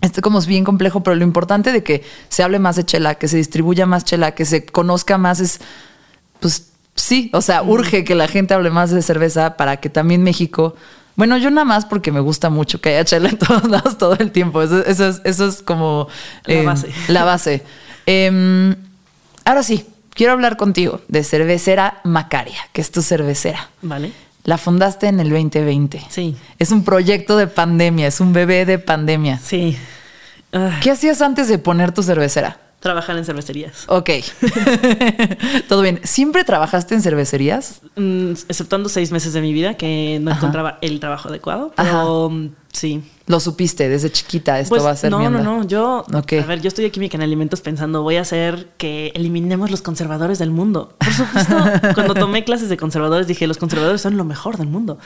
Este como es bien complejo, pero lo importante de que se hable más de chela, que se distribuya más chela, que se conozca más es, pues sí, o sea, urge que la gente hable más de cerveza para que también México, bueno, yo nada más porque me gusta mucho que haya chela en <laughs> todos lados todo el tiempo. Eso, eso es, eso es como La base. La base. Em, ahora sí, quiero hablar contigo de cervecera Macaria, que es tu cervecera. ¿Vale? La fundaste en el 2020. Sí. Es un proyecto de pandemia, es un bebé de pandemia. Sí. Ah, ¿Qué hacías antes de poner tu cervecera? trabajar en cervecerías. Ok. <laughs> Todo bien. ¿Siempre trabajaste en cervecerías? Mm, exceptuando seis meses de mi vida que no Ajá. encontraba el trabajo adecuado. Pero mm, sí. Lo supiste desde chiquita, esto Pues, va a ser no, no, no. Yo, a ver, yo estudié química en alimentos pensando, voy a hacer que eliminemos los conservadores del mundo. Por supuesto, <laughs> cuando tomé clases de conservadores dije, los conservadores son lo mejor del mundo.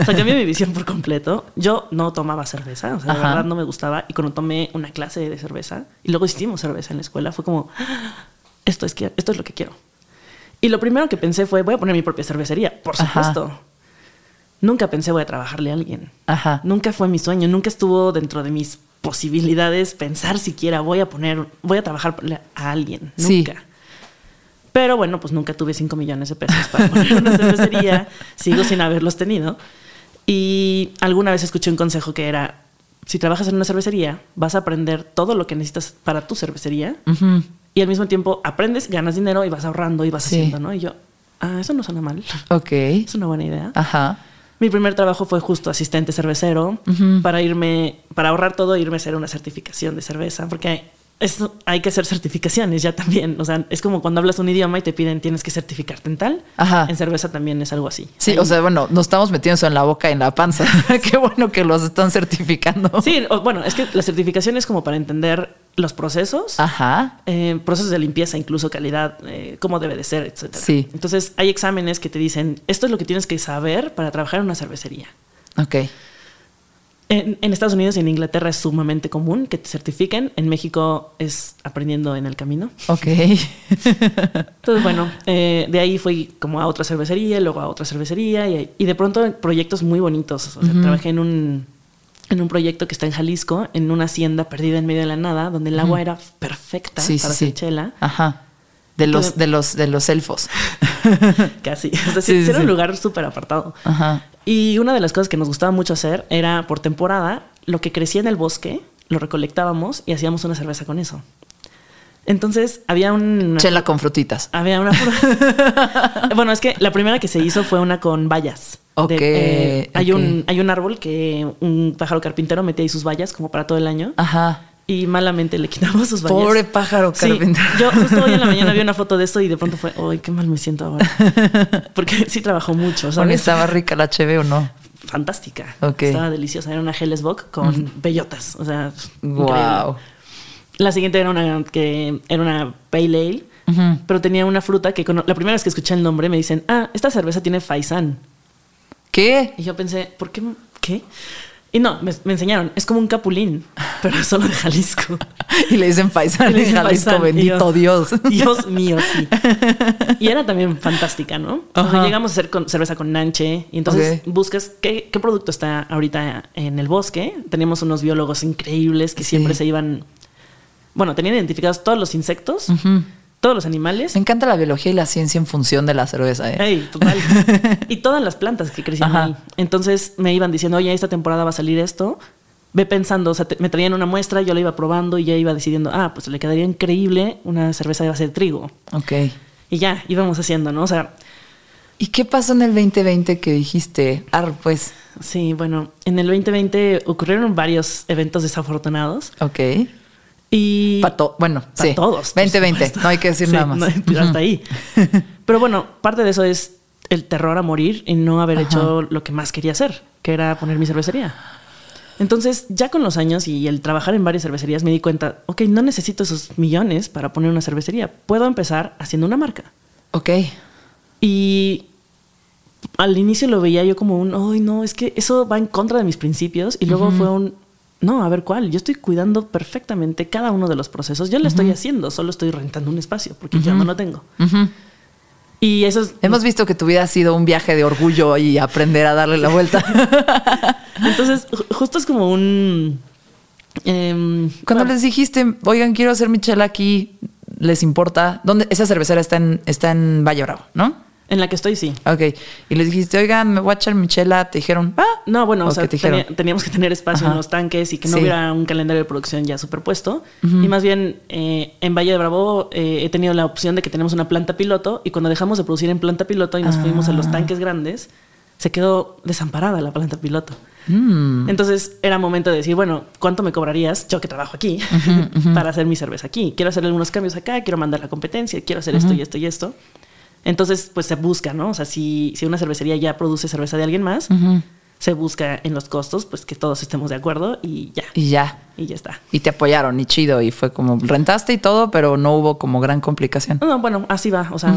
O sea, cambié mi visión por completo. Yo no tomaba cerveza, o sea, Ajá. verdad no me gustaba. Y cuando tomé una clase de cerveza, y luego hicimos cerveza en la escuela, fue como, "Ah, esto es, que, esto es lo que quiero. Y lo primero que pensé fue, voy a poner mi propia cervecería, por Ajá. Nunca pensé voy a trabajarle a alguien. Ajá. Nunca fue mi sueño, nunca estuvo dentro de mis posibilidades pensar siquiera voy a poner, voy a trabajar a alguien. Sí. Nunca. Pero bueno, pues nunca tuve 5 millones de pesos para poner una <laughs> cervecería. Sigo sin haberlos tenido. Y alguna vez escuché un consejo que era, si trabajas en una cervecería, vas a aprender todo lo que necesitas para tu cervecería. Ujú. Y al mismo tiempo aprendes, ganas dinero y vas ahorrando y vas Sí. haciendo, ¿no? Y yo, ah, eso no suena mal. Ok. <laughs> Es una buena idea. Ajá. Mi primer trabajo fue justo asistente cervecero para irme, para ahorrar todo, irme a hacer una certificación de cerveza, porque eso hay que hacer certificaciones ya también. O sea, es como cuando hablas un idioma y te piden tienes que certificarte en tal. Ajá. En cerveza también es algo así. Sí, o sea, bueno, nos estamos metiendo eso en la boca y en la panza. <laughs> Qué bueno que los están certificando. Sí, o- bueno, es que la certificación es como para entender los procesos. Ajá. eh, procesos de limpieza, incluso calidad, eh, cómo debe de ser, etc. Sí. Entonces, hay exámenes que te dicen, esto es lo que tienes que saber para trabajar en una cervecería. Ok. En, en Estados Unidos y en Inglaterra es sumamente común que te certifiquen. En México es aprendiendo en el camino. Ok. <laughs> Entonces, bueno, eh, de ahí fui como a otra cervecería, luego a otra cervecería y, y de pronto proyectos muy bonitos. O sea, trabajé en un, en un proyecto que está en Jalisco, en una hacienda perdida en medio de la nada, donde el agua era perfecta Sí, para sí. hacer chela. Ajá. De los, de los, de los elfos. <laughs> Casi. O sea, sí, Sí, sí, era un lugar súper apartado. Ajá. Y una de las cosas que nos gustaba mucho hacer era por temporada, lo que crecía en el bosque, lo recolectábamos y hacíamos una cerveza con eso. Entonces había un... Chela con frutitas. Había una... <laughs> bueno, es que la primera que se hizo fue una con vallas. Ok, eh, hay, un, hay un árbol que un pájaro carpintero metía ahí sus vallas como para todo el año. Ajá. Y malamente le quitamos sus vallas. Pobre pájaro Sí, carpintero. yo justo hoy en la <laughs> mañana vi una foto de esto y de pronto fue, ¡ay, qué mal me siento ahora! <laughs> Porque sí trabajó mucho, ¿sabes? ¿Estaba rica la HB o no? fantástica. Ok. Estaba deliciosa. Era una Hellesbock con bellotas. O sea, increíble. Wow. La siguiente era una que era una Pale Ale, pero tenía una fruta que la primera vez que escuché el nombre me dicen, ah, esta cerveza tiene faisán. ¿Qué? Y yo pensé, ¿por qué? ¿Qué? Y no, me, me enseñaron, es como un capulín, <laughs> pero es solo de Jalisco. <laughs> Y le dicen paisano dicen Jalisco, bendito yo, Dios. <laughs> Dios mío, sí. Y era también fantástica, ¿no? Ajá. llegamos a hacer con- cerveza con nanche y entonces buscas qué, qué producto está ahorita en el bosque. Teníamos unos biólogos increíbles que Sí. siempre se iban, bueno, tenían identificados todos los insectos, todos los animales. Me encanta la biología y la ciencia en función de la cerveza. ¿eh? Ey, total. <laughs> y todas las plantas que crecían Ajá. ahí. Entonces me iban diciendo, oye, esta temporada va a salir esto. Ve pensando, o sea, te- me traían una muestra, yo la iba probando y ya iba decidiendo, ah, pues le quedaría increíble una cerveza de base de trigo. Ok. Y ya, íbamos haciendo, ¿no? O sea, ¿Y qué pasó en el 2020 que dijiste? Ah, pues, Sí, bueno, en el 2020 ocurrieron varios eventos desafortunados ok. Y... Pa' to- bueno, Pa' sí. todos. por 2020, supuesto. no hay que decir Sí, nada más. no, hasta ahí. <laughs> Pero bueno, parte de eso es el terror a morir y no haber Ajá. hecho lo que más quería hacer, que era poner mi cervecería. Entonces, ya con los años y el trabajar en varias cervecerías, me di cuenta, ok, no necesito esos millones para poner una cervecería. Puedo empezar haciendo una marca. Ok. Y al inicio lo veía yo como un, ay, no, es que eso va en contra de mis principios. Y luego fue un, no, a ver cuál. Yo estoy cuidando perfectamente cada uno de los procesos. Yo lo estoy haciendo, solo estoy rentando un espacio porque yo no lo tengo. Y eso es. Hemos visto que tu vida ha sido un viaje de orgullo y aprender a darle la vuelta. <laughs> Entonces, ju- justo es como un. em, Cuando bueno, les dijiste, oigan, quiero hacer mi chela aquí, ¿les importa? ¿Dónde? Esa cervecera está en, está en Valle Bravo, ¿no? En la que estoy, sí. Ok. Y les dijiste, oigan, me voy a echar mi chela. Te dijeron, ah. No, bueno, o ¿O sea, te tenía- teníamos que tener espacio Ajá. en los tanques y que no Sí. hubiera un calendario de producción ya superpuesto. Y más bien, eh, en Valle de Bravo eh, he tenido la opción de que tenemos una planta piloto y cuando dejamos de producir en planta piloto y nos fuimos a Ah. los tanques grandes, se quedó desamparada la planta piloto. Mm. Entonces era momento de decir, bueno, ¿cuánto me cobrarías yo que trabajo aquí <laughs> para hacer mi cerveza aquí? Quiero hacer algunos cambios acá, quiero mandar la competencia, quiero hacer esto y esto y esto. Entonces, pues se busca, ¿no? O sea, si, si una cervecería ya produce cerveza de alguien más, se busca en los costos, pues que todos estemos de acuerdo y ya, Y ya. y ya está. Y te apoyaron y chido. Y fue como, rentaste y todo, pero no hubo como gran complicación. No, no, bueno, así va, o sea,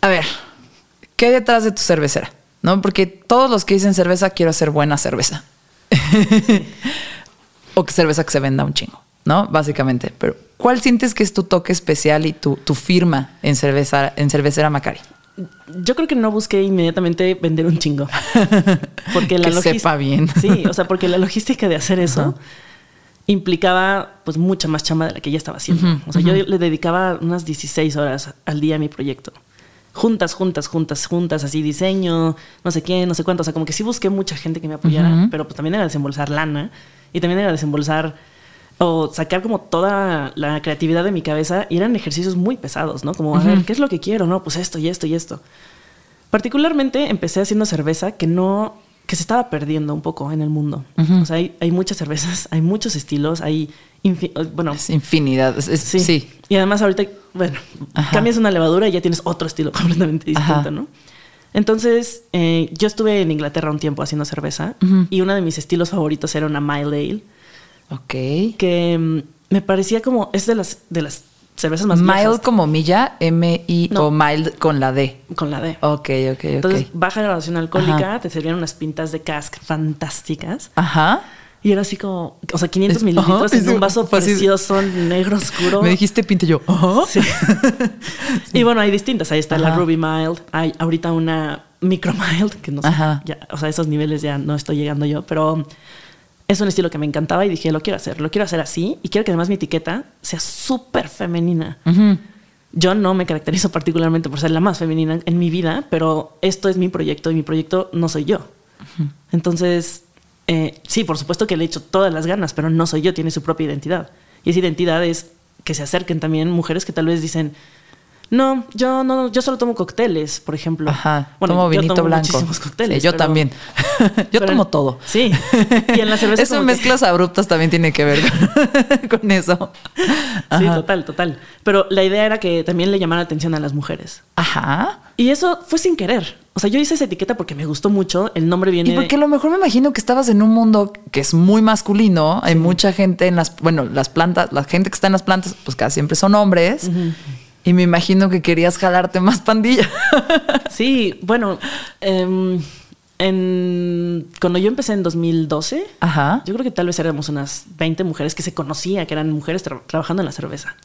A ver, ¿qué hay detrás de tu cervecera? ¿No? Porque todos los que dicen cerveza, quiero hacer buena cerveza. <laughs> o que cerveza que se venda un chingo, ¿no? Básicamente. Pero, ¿cuál sientes que es tu toque especial y tu, tu firma en, cerveza, en cervecera Macari? yo creo que no busqué inmediatamente vender un chingo. <laughs> Porque la Que logis- sepa bien. Sí, o sea, porque la logística de hacer eso implicaba pues mucha más chamba de la que ya estaba haciendo. o sea, yo le dedicaba unas 16 horas al día a mi proyecto. Juntas, juntas, juntas, juntas, así diseño, no sé qué, no sé cuánto. O sea, como que sí busqué mucha gente que me apoyara, pero pues también era desembolsar lana y también era desembolsar o sacar como toda la creatividad de mi cabeza y eran ejercicios muy pesados, ¿no? Como, a ver, ¿qué es lo que quiero? No, pues esto y esto y esto. Particularmente empecé haciendo cerveza que no, que se estaba perdiendo un poco en el mundo. O sea, hay, hay muchas cervezas, <laughs> hay muchos estilos, hay, bueno, Es infinidad. es- sí. sí. Y además ahorita, bueno, Ajá. cambias una levadura y ya tienes otro estilo <laughs> completamente distinto, Ajá. ¿no? Entonces, eh, yo estuve en Inglaterra un tiempo haciendo cerveza y uno de mis estilos favoritos era una Mile Ale, Ok. que mm, me parecía como, es de las, de las cervezas más Mild viejas, como milla, M-I No. o mild con la D. con la D. Ok, ok, ok. Entonces, baja graduación alcohólica, Ajá. te servían unas pintas de cask fantásticas. Ajá. Y era así como, o sea, 500 Es- mililitros en un vaso así. precioso, negro oscuro. Me dijiste pinte yo. Ajá. Sí. <laughs> Y bueno, hay distintas. Ahí está la. Ruby Mild. Hay ahorita una Micro Mild, que no sé. Ajá. ya, o sea, esos niveles ya no estoy llegando yo, pero es un estilo que me encantaba y dije, lo quiero hacer, lo quiero hacer así y quiero que además mi etiqueta sea súper femenina. Yo no me caracterizo particularmente por ser la más femenina en mi vida, pero esto es mi proyecto y mi proyecto no soy yo. Entonces, eh, sí, por supuesto que le he hecho todas las ganas, pero no soy yo, tiene su propia identidad. Y esa identidad es que se acerquen también mujeres que tal vez dicen, no, yo no, yo solo tomo cócteles, por ejemplo. Ajá. Bueno, tomo yo vinito tomo blanco. muchísimos cócteles. Sí, yo pero- también. <laughs> yo tomo todo. Sí. Y en la <laughs> cerveza Eso que- mezclas abruptas también tiene que ver con, <laughs> con eso. Sí, total, total. Pero la idea era que también le llamara atención a las mujeres. Ajá. Y eso fue sin querer. O sea, yo hice esa etiqueta porque me gustó mucho. El nombre viene. Y porque a lo mejor me imagino que estabas en un mundo que es muy masculino. Hay mucha gente en las, bueno, las plantas, la gente que está en las plantas, pues casi siempre son hombres. Y me imagino que querías jalarte más pandilla. <laughs> Sí, bueno, em, en, cuando yo empecé en 2012, Ajá. yo creo que tal vez éramos unas 20 mujeres que se conocía que eran mujeres tra- trabajando en la cerveza.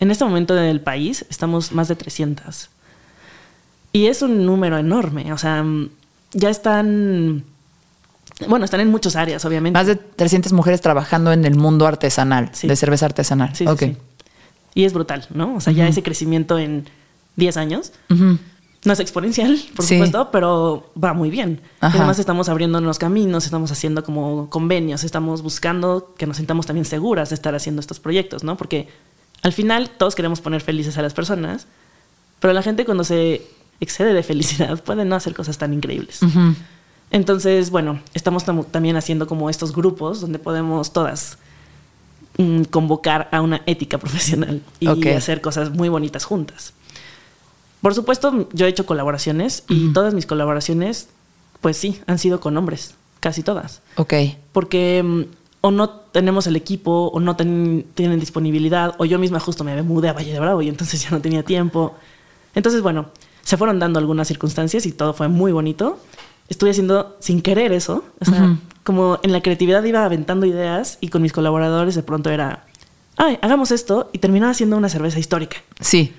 En este momento del país estamos más de 300. Y es un número enorme. O sea, mm, ya están. Bueno, están en muchas áreas, obviamente. Más de 300 mujeres trabajando en el mundo artesanal, Sí. de cerveza artesanal. Sí, sí. Y es brutal, ¿no? O sea, ya ese crecimiento en 10 años. No es exponencial, por Sí. supuesto, pero va muy bien. Ajá. Y además estamos abriéndonos caminos, estamos haciendo como convenios, estamos buscando que nos sintamos también seguras de estar haciendo estos proyectos, ¿no? Porque Al final, todos queremos poner felices a las personas, pero la gente cuando se excede de felicidad puede no hacer cosas tan increíbles. Entonces, bueno, estamos también haciendo como estos grupos donde podemos todas mm, convocar a una ética profesional y hacer cosas muy bonitas juntas. Por supuesto, yo he hecho colaboraciones y todas mis colaboraciones, pues sí, han sido con hombres, casi todas. Ok. Porque mm, o no tenemos el equipo, o no tienen disponibilidad, o yo misma justo me mudé a Valle de Bravo y entonces ya no tenía tiempo. Entonces, bueno, se fueron dando algunas circunstancias y todo fue muy bonito. Estuve haciendo sin querer eso, o sea, como en la creatividad iba aventando ideas y con mis colaboradores de pronto era, ay, hagamos esto y terminaba haciendo una cerveza histórica. Sí.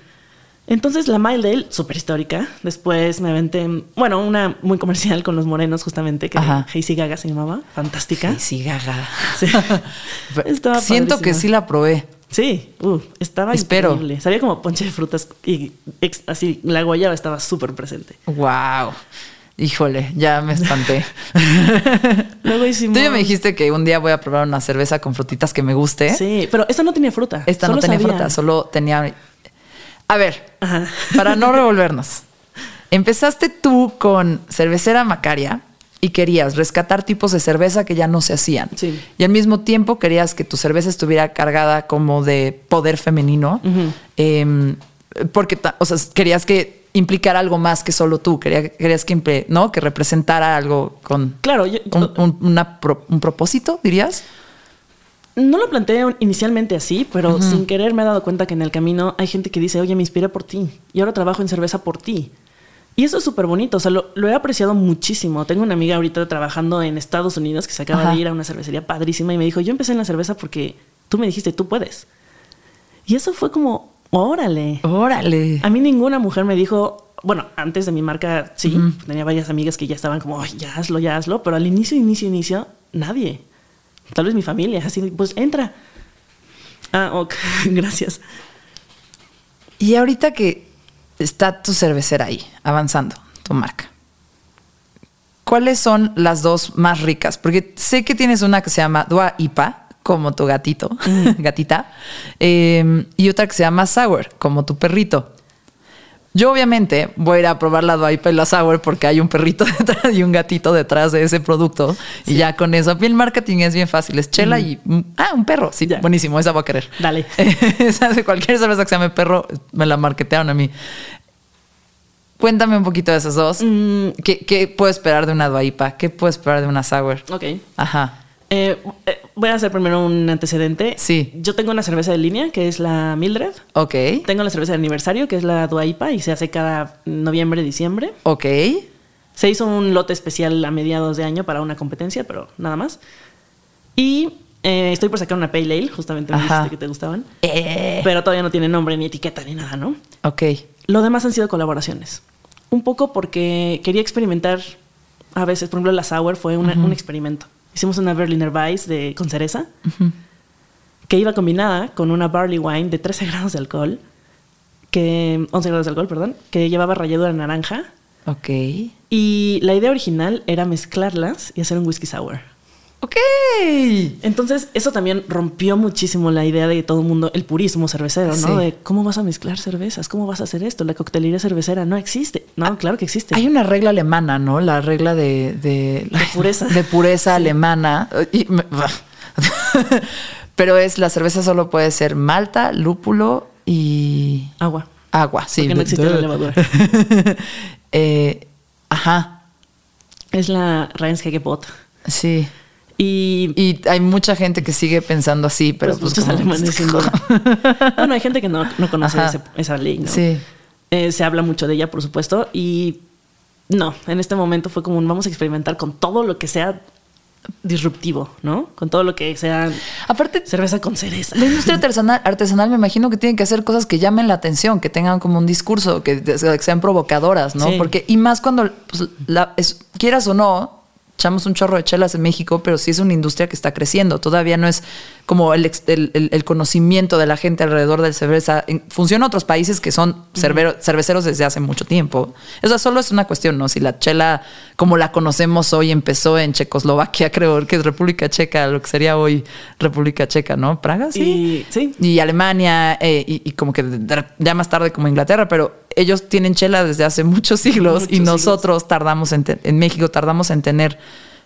Entonces la Mildale, súper histórica. Después me aventé, bueno, una muy comercial con los morenos justamente, que Hazy Gaga se llamaba. Fantástica. Hazy Gaga. Sí. <laughs> Siento que sí la probé. Sí, uh, estaba Espero. increíble. Sabía como ponche de frutas y así la guayaba estaba súper presente. Wow. Híjole, ya me espanté. <laughs> Luego hicimos... Tú ya me dijiste que un día voy a probar una cerveza con frutitas que me guste. Sí, pero esta no tenía fruta. Esta no tenía fruta, solo tenía a ver, para no <laughs> revolvernos. Empezaste tú con cervecera Macaria y querías rescatar tipos de cerveza que ya no se hacían. Sí. Y al mismo tiempo querías que tu cerveza estuviera cargada como de poder femenino. Em, porque, o sea, querías que implicara algo más que solo tú. querías que, ¿no? que representara algo con, claro, un propósito, dirías. No lo planteé inicialmente así, pero sin querer me he dado cuenta que en el camino hay gente que dice, oye, me inspiré por ti y ahora trabajo en cerveza por ti. Y eso es súper bonito, o sea, lo, he apreciado muchísimo. Tengo una amiga ahorita trabajando en Estados Unidos que se acaba de ir a una cervecería padrísima y me dijo, yo empecé en la cerveza porque tú me dijiste, tú puedes. Y eso fue como, órale. Órale. A mí ninguna mujer me dijo, bueno, antes de mi marca sí, tenía varias amigas que ya estaban como, ya hazlo, ya hazlo, pero al inicio, inicio, inicio, nadie. Tal vez mi familia, así, pues entra. Ah, ok, <laughs> gracias. Y ahorita que está tu cervecera ahí, avanzando, tu marca, ¿cuáles son las dos más ricas? Porque sé que tienes una que se llama Dua Ipa, como tu gatito, mm. <laughs> gatita, eh, y otra que se llama Sour, como tu perrito. Yo obviamente voy a ir a probar la Duaipa y la Sour porque hay un perrito <laughs> detrás y un gatito detrás de ese producto. Y ya con eso, el marketing es bien fácil. Es chela y... Mm, ah, un perro. Sí, buenísimo. Esa voy a querer. Dale. <laughs> esa de cualquier cerveza que se llame perro, me la marketearon a mí. Cuéntame un poquito de esas dos. Mm. ¿Qué, ¿Qué, puedo esperar de una Duaipa? ¿Qué puedo esperar de una Sour? Ok. Ajá. Eh, eh, voy a hacer primero un antecedente. Sí. Yo tengo una cerveza de línea que es la Mildred. Ok. Tengo la cerveza de aniversario que es la Duaipa y se hace cada noviembre, diciembre. Ok. Se hizo un lote especial a mediados de año para una competencia, pero nada más. Y eh, estoy por sacar una Pale Ale, justamente me dijiste que te gustaban. Pero todavía no tiene nombre, ni etiqueta, ni nada, ¿no? Ok. Lo demás han sido colaboraciones. Un poco porque quería experimentar. A veces, por ejemplo, la Sour fue un experimento hicimos una Berliner Weiss de, con cereza, que iba combinada con una Barley Wine de 13 <laughs> grados de alcohol, que, 11 grados de alcohol, perdón, que llevaba ralladura naranja. Ok. Y la idea original era mezclarlas y hacer un whisky sour. Ok. Entonces, eso también rompió muchísimo la idea de todo el mundo, el purismo cervecero, ¿no? De cómo vas a mezclar cervezas, cómo vas a hacer esto. La coctelería cervecera no existe. No, ah, claro que existe. Hay una regla alemana, ¿no? La regla de, de, pureza. <laughs> De pureza <laughs> alemana. <laughs> Pero es la cerveza solo puede ser malta, lúpulo y. Agua. Agua, sí. Porque no existe la levadura. eh, ajá. Es la Reinskegepot. Sí. Y, hay mucha gente que sigue pensando así, pero pues, pues alemanes sin duda. bueno, hay gente que no, conoce esa ley, ¿no? Sí. Eh, se habla mucho de ella, por supuesto, y no, en este momento fue como vamos a experimentar con todo lo que sea disruptivo, ¿no? Con todo lo que sea aparte cerveza con cereza. La industria artesanal, artesanal me imagino que tiene que hacer cosas que llamen la atención, que tengan como un discurso, que, sean provocadoras, ¿no? Porque y más cuando pues, la, quieras o no, echamos un chorro de chelas en México, pero sí es una industria que está creciendo. Todavía no es como el, el- el- conocimiento de la gente alrededor del cerveza. Funciona en otros países que son cervero- cerveceros desde hace mucho tiempo. Eso solo es una cuestión, ¿no? Si la chela, como la conocemos hoy, empezó en Checoslovaquia, <laughs> creo que es República Checa, lo que sería hoy República Checa, ¿no? Praga, sí. Y sí, Y Alemania, eh, y, y como que ya más tarde como Inglaterra, pero ellos tienen chela desde hace muchos siglos y nosotros tardamos en, en México tardamos en tener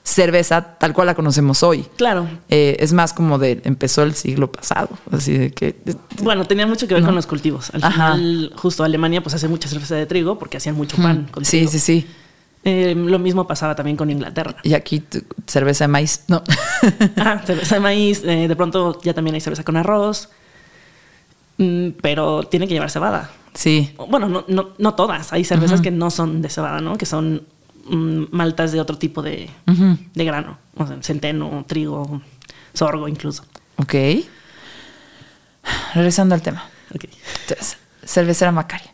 cerveza tal cual la conocemos hoy. claro. Eh, es más como de empezó el siglo pasado, así de que Bueno, tenía mucho que ver ¿No? con los cultivos. Al Ajá. final, justo Alemania pues hace mucha cerveza de trigo porque hacían mucho pan con sí, trigo. sí, sí. Eh, lo mismo pasaba también con Inglaterra. Y aquí cerveza de maíz, no. <laughs> Ah, cerveza de maíz, eh, de pronto ya también hay cerveza con arroz, Mm, pero tiene que llevar cebada. Sí, Bueno, no, no, no todas. Hay cervezas que no son de cebada, ¿no? Que son mm, maltas de otro tipo de, de grano. O sea, centeno, trigo, sorgo incluso. ok. Regresando al tema. Ok. Entonces, cervecera Macari.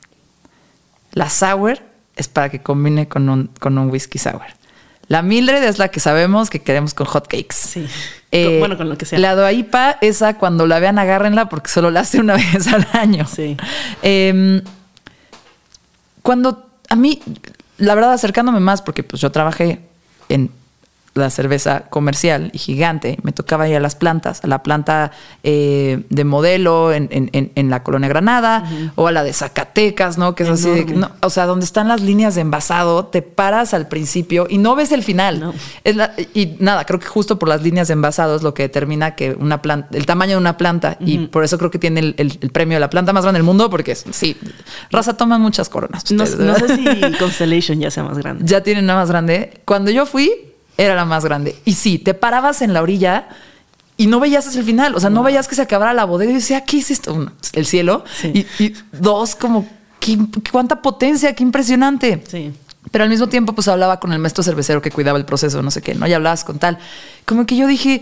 La sour es para que combine con un, con un whisky sour. La Mildred es la que sabemos que queremos con hotcakes. Sí. Eh, Con- bueno, con lo que sea. La Doaipa, esa cuando la vean, agárrenla porque solo la hace una <laughs> vez al año. Sí. Eh, cuando a mí, la verdad, acercándome más, porque pues yo trabajé en la cerveza comercial y gigante, me tocaba ir a las plantas, a la planta eh, de modelo en, en- en- en la colonia Granada o a la de Zacatecas, ¿no? Que es así de, no, o sea, donde están las líneas de envasado, te paras al principio y no ves el final. No. Es la- y nada, creo que justo por las líneas de envasado es lo que determina que una planta, el tamaño de una planta, y por eso creo que tiene el, el- el premio de la planta más grande del mundo, porque es- sí, raza toman muchas coronas. No, ustedes, no sé si Constellation ya sea más grande. <laughs> ya tienen una más grande. Cuando yo fui, era la más grande. Y sí, te parabas en la orilla y no veías hacia el final. O sea, no veías que se acabara la bodega y decía, ¿qué es esto? Uno, el cielo. Sí. Y, y dos, como, ¿qué, cuánta potencia, qué impresionante. Sí. Pero al mismo tiempo, pues hablaba con el maestro cervecero que cuidaba el proceso, no sé qué, ¿no? Y hablabas con tal. Como que yo dije,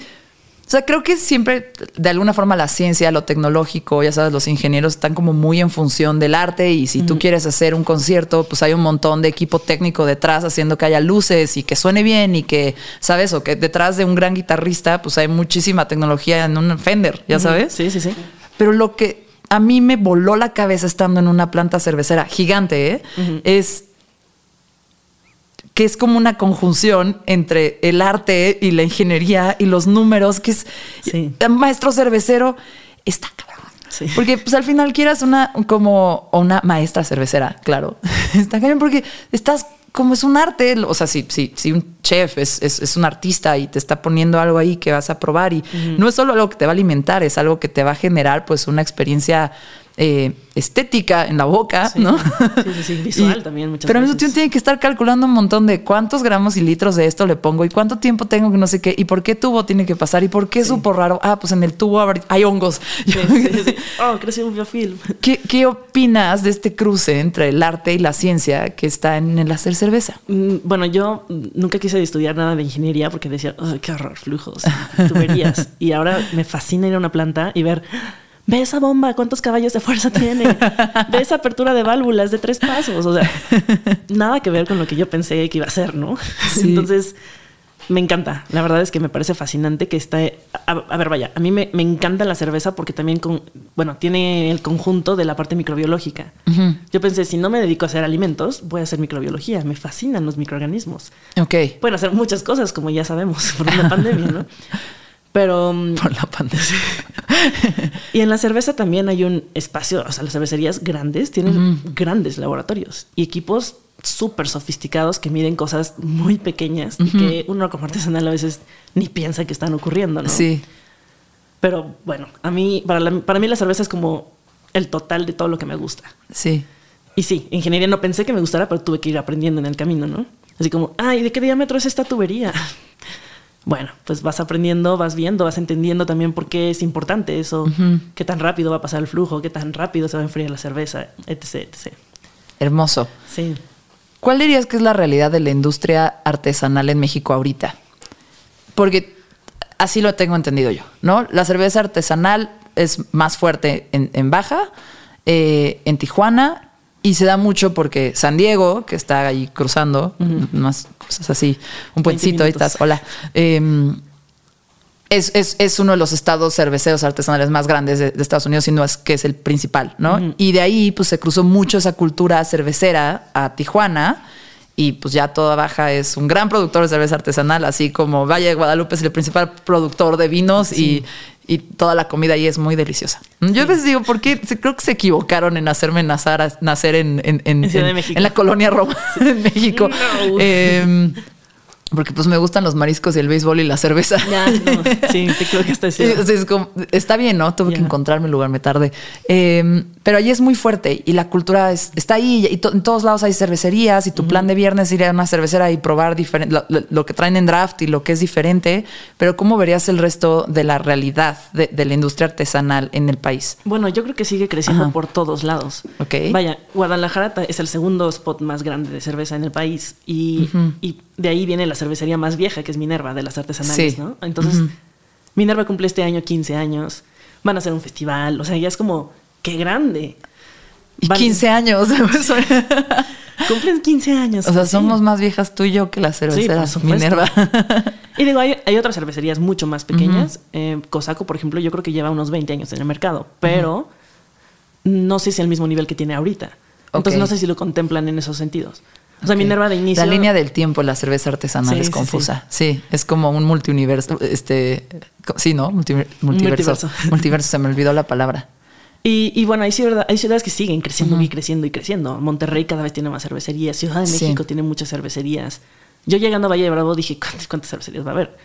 o sea, creo que siempre, de alguna forma, la ciencia, lo tecnológico, ya sabes, los ingenieros están como muy en función del arte. Y si tú quieres hacer un concierto, pues hay un montón de equipo técnico detrás haciendo que haya luces y que suene bien y que, ¿sabes? O que detrás de un gran guitarrista, pues hay muchísima tecnología en un Fender, ya sabes. Sí, sí, sí. Pero lo que a mí me voló la cabeza estando en una planta cervecera gigante ¿eh? es que es como una conjunción entre el arte y la ingeniería y los números, que es Sí. el maestro cervecero está cabrón. Sí. Porque pues al final quieras una como una maestra cervecera, claro. <laughs> Está cabrón porque estás como es un arte, o sea, si, si, si un chef es, es, es un artista y te está poniendo algo ahí que vas a probar y no es solo algo que te va a alimentar, es algo que te va a generar pues una experiencia eh, estética en la boca, Sí. ¿no? Sí, sí, sí. <laughs> Visual también muchas Pero veces. tiempo tiene que estar calculando un montón de cuántos gramos y litros de esto le pongo y cuánto tiempo tengo que no sé qué y por qué tubo tiene que pasar y por qué supo raro. Ah, pues en el tubo hay hongos. Sí, sí, <laughs> sí. Oh, creció un biofilm. ¿Qué, qué opinas de este cruce entre el arte y la ciencia que está en el hacer cerveza? Mm, Bueno, yo nunca quise estudiar nada de ingeniería porque decía, "Ay, qué horror, flujos, tuberías. <laughs> y ahora me fascina ir a una planta y ver, ve esa bomba, cuántos caballos de fuerza <laughs> tiene, ve esa apertura de válvulas de tres pasos. O sea, <laughs> nada que ver con lo que yo pensé que iba a ser, ¿no? Sí. Entonces, me encanta. La verdad es que me parece fascinante que está. A, a ver, vaya, a mí me, me encanta la cerveza porque también, con, bueno, tiene el conjunto de la parte microbiológica. Yo pensé, si no me dedico a hacer alimentos, voy a hacer microbiología. Me fascinan los microorganismos. Ok. Pueden hacer muchas cosas, como ya sabemos, por una <laughs> pandemia, ¿no? Pero. <laughs> mm, Por la pandemia. <laughs> Y en la cerveza también hay un espacio, o sea, las cervecerías grandes tienen grandes laboratorios y equipos súper sofisticados que miden cosas muy pequeñas y que uno como artesanal a veces ni piensa que están ocurriendo, ¿no? Sí. Pero bueno, a mí, para, la- para mí la cerveza es como el total de todo lo que me gusta. Sí. Y sí, ingeniería no pensé que me gustara, pero tuve que ir aprendiendo en el camino, ¿no? Así como, ay, ¿de qué diámetro es esta tubería? Bueno, pues vas aprendiendo, vas viendo, vas entendiendo también por qué es importante eso, qué tan rápido va a pasar el flujo, qué tan rápido se va a enfriar la cerveza, etc, etc. Hermoso. Sí. ¿Cuál dirías que es la realidad de la industria artesanal en México ahorita? Porque así lo tengo entendido yo, ¿no? La cerveza artesanal es más fuerte en, en Baja, eh, en Tijuana Y se da mucho porque San Diego, que está ahí cruzando, más cosas así, un puentito, ahí estás, hola. Eh, es, es- es uno de los estados cerveceros artesanales más grandes de, de Estados Unidos, si no es que es el principal, ¿no? Y de ahí pues se cruzó mucho esa cultura cervecera a Tijuana y pues ya toda Baja es un gran productor de cerveza artesanal, así como Valle de Guadalupe es el principal productor de vinos y, y toda la comida ahí es muy deliciosa. Yo a veces digo, ¿por qué? Creo que se equivocaron en hacerme nacer, nacer en, en- en- la colonia Roma, <laughs> <laughs> en México. No. Em, porque pues me gustan los mariscos y el béisbol y la cerveza. Ya, no. Sí, te equivocaste. <laughs> Sí, Sí. o sea, es como- está bien, ¿no? Tuve que encontrarme un lugar, me tardé. Eh, pero allí es muy fuerte y la cultura es- está ahí y to- en todos lados hay cervecerías y tu plan de viernes es ir a una cervecera y probar diferente, lo, lo- lo que traen en draft y lo que es diferente. Pero ¿cómo verías el resto de la realidad de, de la industria artesanal en el país? Bueno, yo creo que sigue creciendo Ajá. por todos lados. Ok. Vaya, Guadalajara es el segundo spot más grande de cerveza en el país y, y de ahí viene la cervecería más vieja, que es Minerva, de las artesanales, Sí. ¿no? Entonces, Minerva cumple este año 15 años, van a hacer un festival, o sea, ya es como, qué grande. Y Van- 15 años. <laughs> Cumplen 15 años. o sea, sí. somos más viejas tú y yo que las cerveceras. Minerva. Y digo, hay, hay otras cervecerías mucho más pequeñas. Eh, Cosaco, por ejemplo, yo creo que lleva unos 20 años en el mercado, pero no sé si al mismo nivel que tiene ahorita. Entonces no sé si lo contemplan en esos sentidos. O sea, Ok. Minerva de inicio. La línea del tiempo, la cerveza artesanal Sí, es confusa. Sí. es como un multiuniverso. Este, sí, ¿no? Multi- multiverso. Multiverso. multiverso, se me olvidó la palabra. Y, y bueno, hay, ciudad- hay ciudades que siguen creciendo y creciendo y creciendo. Monterrey cada vez tiene más cervecerías. Ciudad de Sí. México tiene muchas cervecerías. Yo llegando a Valle de Bravo dije, ¿cuántas, cuántas cervecerías va a haber?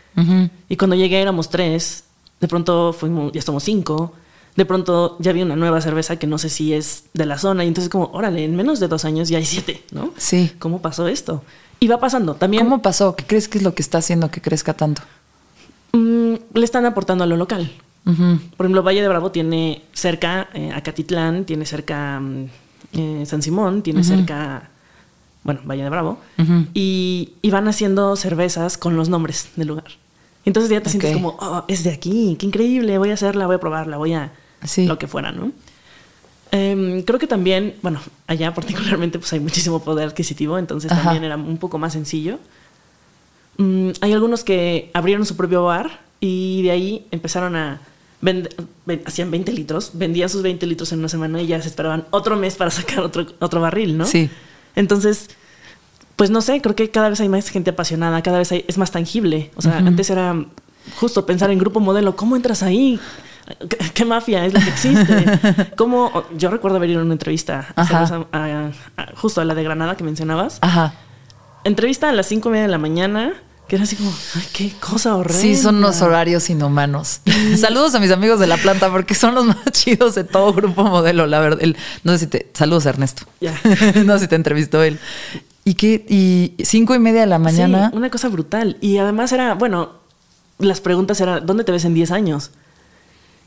Y cuando llegué éramos tres, de pronto fuimos, ya estamos cinco, de pronto ya vi una nueva cerveza que no sé si es de la zona, y entonces como, órale, en menos de dos años ya hay siete, ¿no? Sí. ¿Cómo pasó esto? Y va pasando. También ¿Cómo pasó? ¿Qué crees que es lo que está haciendo que crezca tanto? mm, le están aportando a lo local. Por ejemplo, Valle de Bravo tiene cerca eh, Acatitlán, tiene cerca mm, eh, San Simón, tiene cerca, bueno, Valle de Bravo, y, y van haciendo cervezas con los nombres del lugar. Entonces ya te sientes como, oh, es de aquí, qué increíble, voy a hacerla, voy a probarla, voy a Sí. lo que fuera, ¿no? Em, creo que también, bueno, allá particularmente pues hay muchísimo poder adquisitivo, entonces Ajá. también era un poco más sencillo. Mm, hay algunos que abrieron su propio bar y de ahí empezaron a hacían 20 litros, vendían sus 20 litros en una semana y ya se esperaban otro mes para sacar otro, otro barril, ¿no? Sí. Entonces, pues no sé, creo que cada vez hay más gente apasionada, cada vez hay- es más tangible. O sea, antes era justo pensar en grupo modelo, ¿cómo entras ahí? ¿Qué, qué mafia es la que existe? <laughs> ¿Cómo? Yo recuerdo haber ido a una entrevista a Ajá. cerveza- a- a- justo a la de Granada que mencionabas. Ajá. Entrevista a las cinco y media de la mañana, que era así como, ay, qué cosa horrible. Sí, son unos horarios inhumanos. <laughs> saludos a mis amigos de la planta porque son los más chidos de todo grupo modelo, la verdad. El- no sé si te. Saludos, Ernesto. Ya. <laughs> no sé si te entrevistó él. ¿Y qué? Y cinco y media de la mañana. Sí, una cosa brutal. Y además era, bueno, las preguntas eran, ¿dónde te ves en 10 años?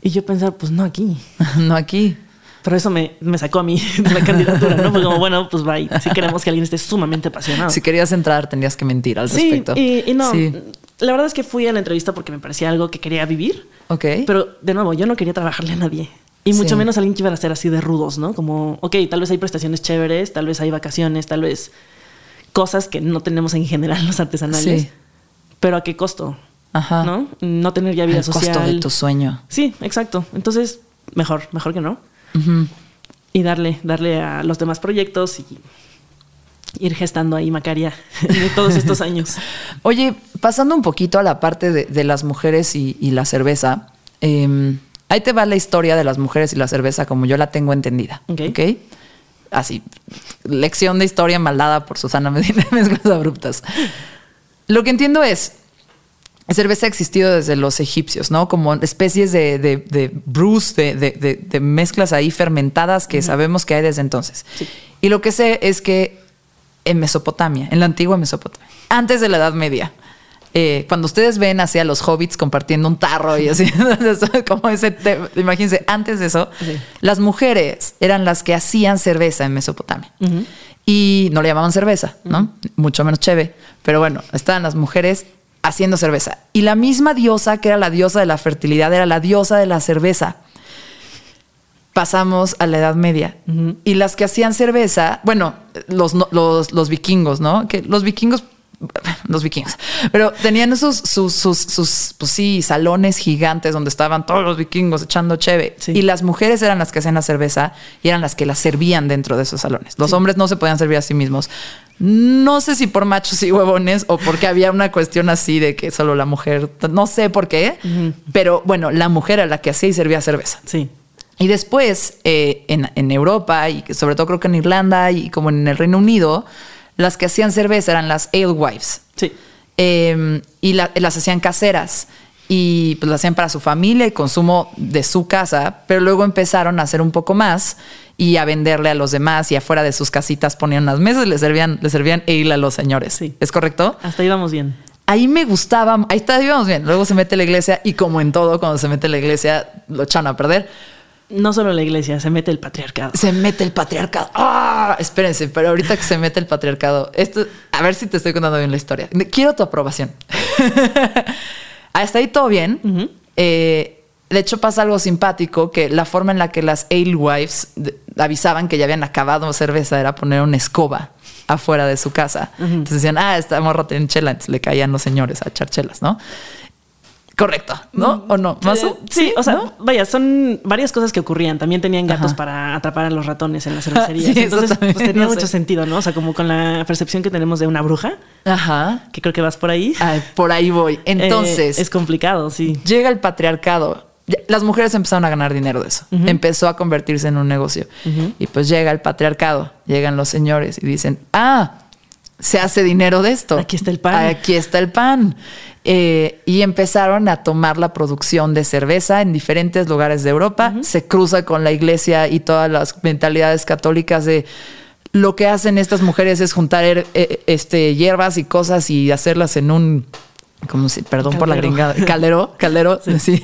Y yo pensaba, pues no aquí. <laughs> no aquí. Pero eso me, me sacó a mí <laughs> de la candidatura, ¿no? Fue como, bueno, pues bye. Si queremos que alguien esté sumamente apasionado. Si querías entrar, tenías que mentir al sí, respecto. y, y no. Sí. La verdad es que fui a la entrevista porque me parecía algo que quería vivir. Ok. Pero de nuevo, yo no quería trabajarle a nadie. Y mucho Sí. menos a alguien que iba a ser así de rudos, ¿no? Como, ok, tal vez hay prestaciones chéveres, tal vez hay vacaciones, tal vez cosas que no tenemos en general los artesanales. Sí. Pero a qué costo, Ajá. ¿no? No tener ya vida El social. costo de tu sueño. Sí, exacto. Entonces, mejor, mejor que no. Y darle, darle a los demás proyectos y ir gestando ahí Macaria <laughs> de todos estos años. <laughs> Oye, pasando un poquito a la parte de, de las mujeres y, y la cerveza, eh, ahí te va la historia de las mujeres y la cerveza como yo la tengo entendida. Ok. ¿ok? Así, lección de historia maldada por Susana Medina <laughs> Mezclas Abruptas. Lo que entiendo es, cerveza ha existido desde los egipcios, ¿no? Como especies de, de, de brews, de, de- de- mezclas ahí fermentadas que sabemos que hay desde entonces. Y lo que sé es que en Mesopotamia, en la antigua Mesopotamia, antes de la Edad Media, eh, cuando ustedes ven así a los hobbits compartiendo un tarro y así, <laughs> como ese, te- imagínense, antes de eso, Sí. las mujeres eran las que hacían cerveza en Mesopotamia. Y no le llamaban cerveza, ¿no? Mucho menos cheve. Pero bueno, estaban las mujeres haciendo cerveza. Y la misma diosa, que era la diosa de la fertilidad, era la diosa de la cerveza. pasamos a la Edad Media. Y las que hacían cerveza, bueno, los, los, los vikingos, ¿no? Que los vikingos, <laughs> los vikingos, pero tenían sus, sus, sus, sus, pues sí, salones gigantes donde estaban todos los vikingos echando cheve. Sí. Y las mujeres eran las que hacían la cerveza y eran las que la servían dentro de esos salones. Los hombres no se podían servir a sí mismos. No sé si por machos y huevones o porque había una cuestión así de que solo la mujer, no sé por qué, pero bueno, la mujer era la que hacía y servía cerveza. Sí. Y después, eh, en, en Europa, y sobre todo creo que en Irlanda y como en el Reino Unido, las que hacían cerveza eran las alewives. Sí. Eh, y la- las hacían caseras. Y pues las hacían para su familia y consumo de su casa, pero luego empezaron a hacer un poco más y a venderle a los demás y afuera de sus casitas ponían unas mesas y le servían, le servían ale a los señores. Sí. ¿Es correcto? Hasta ahí vamos bien. Ahí me gustaba, ahí está, íbamos bien. Luego se mete la iglesia y como en todo, cuando se mete la iglesia, lo echan a perder. No solo la iglesia, se mete el patriarcado. Se mete el patriarcado. ¡Ah! Espérense, pero ahorita que se mete el patriarcado, esto, a ver si te estoy contando bien la historia. Quiero tu aprobación. <laughs> Hasta ahí todo bien. Eh, de hecho, pasa algo simpático que la forma en la que las alewives avisaban que ya habían acabado cerveza era poner una escoba afuera de su casa. Entonces decían, ah, esta morra tiene chela. Entonces le caían los señores a echar chelas, ¿no? Correcto, ¿no? ¿O no? ¿Más Eh, sí, o sea, ¿no? vaya, son varias cosas que ocurrían. También tenían gatos Ajá. para atrapar a los ratones en las <laughs> cervecerías. Sí, Entonces, pues tenía no sé. mucho sentido, ¿no? O sea, como con la percepción que tenemos de una bruja, Ajá. que creo que vas por ahí. Ay, por ahí voy. Eh, Entonces, es complicado, sí. llega el patriarcado. Las mujeres empezaron a ganar dinero de eso. Empezó a convertirse en un negocio. Y pues llega el patriarcado, llegan los señores y dicen, ah, se hace dinero de esto. Aquí está el pan. Aquí está el pan. Eh, y empezaron a tomar la producción de cerveza en diferentes lugares de Europa. Se cruza con la iglesia y todas las mentalidades católicas de lo que hacen estas mujeres es juntar her- eh, este, hierbas y cosas y hacerlas en un como si, perdón por la gringada, caldero, caldero, <laughs> sí,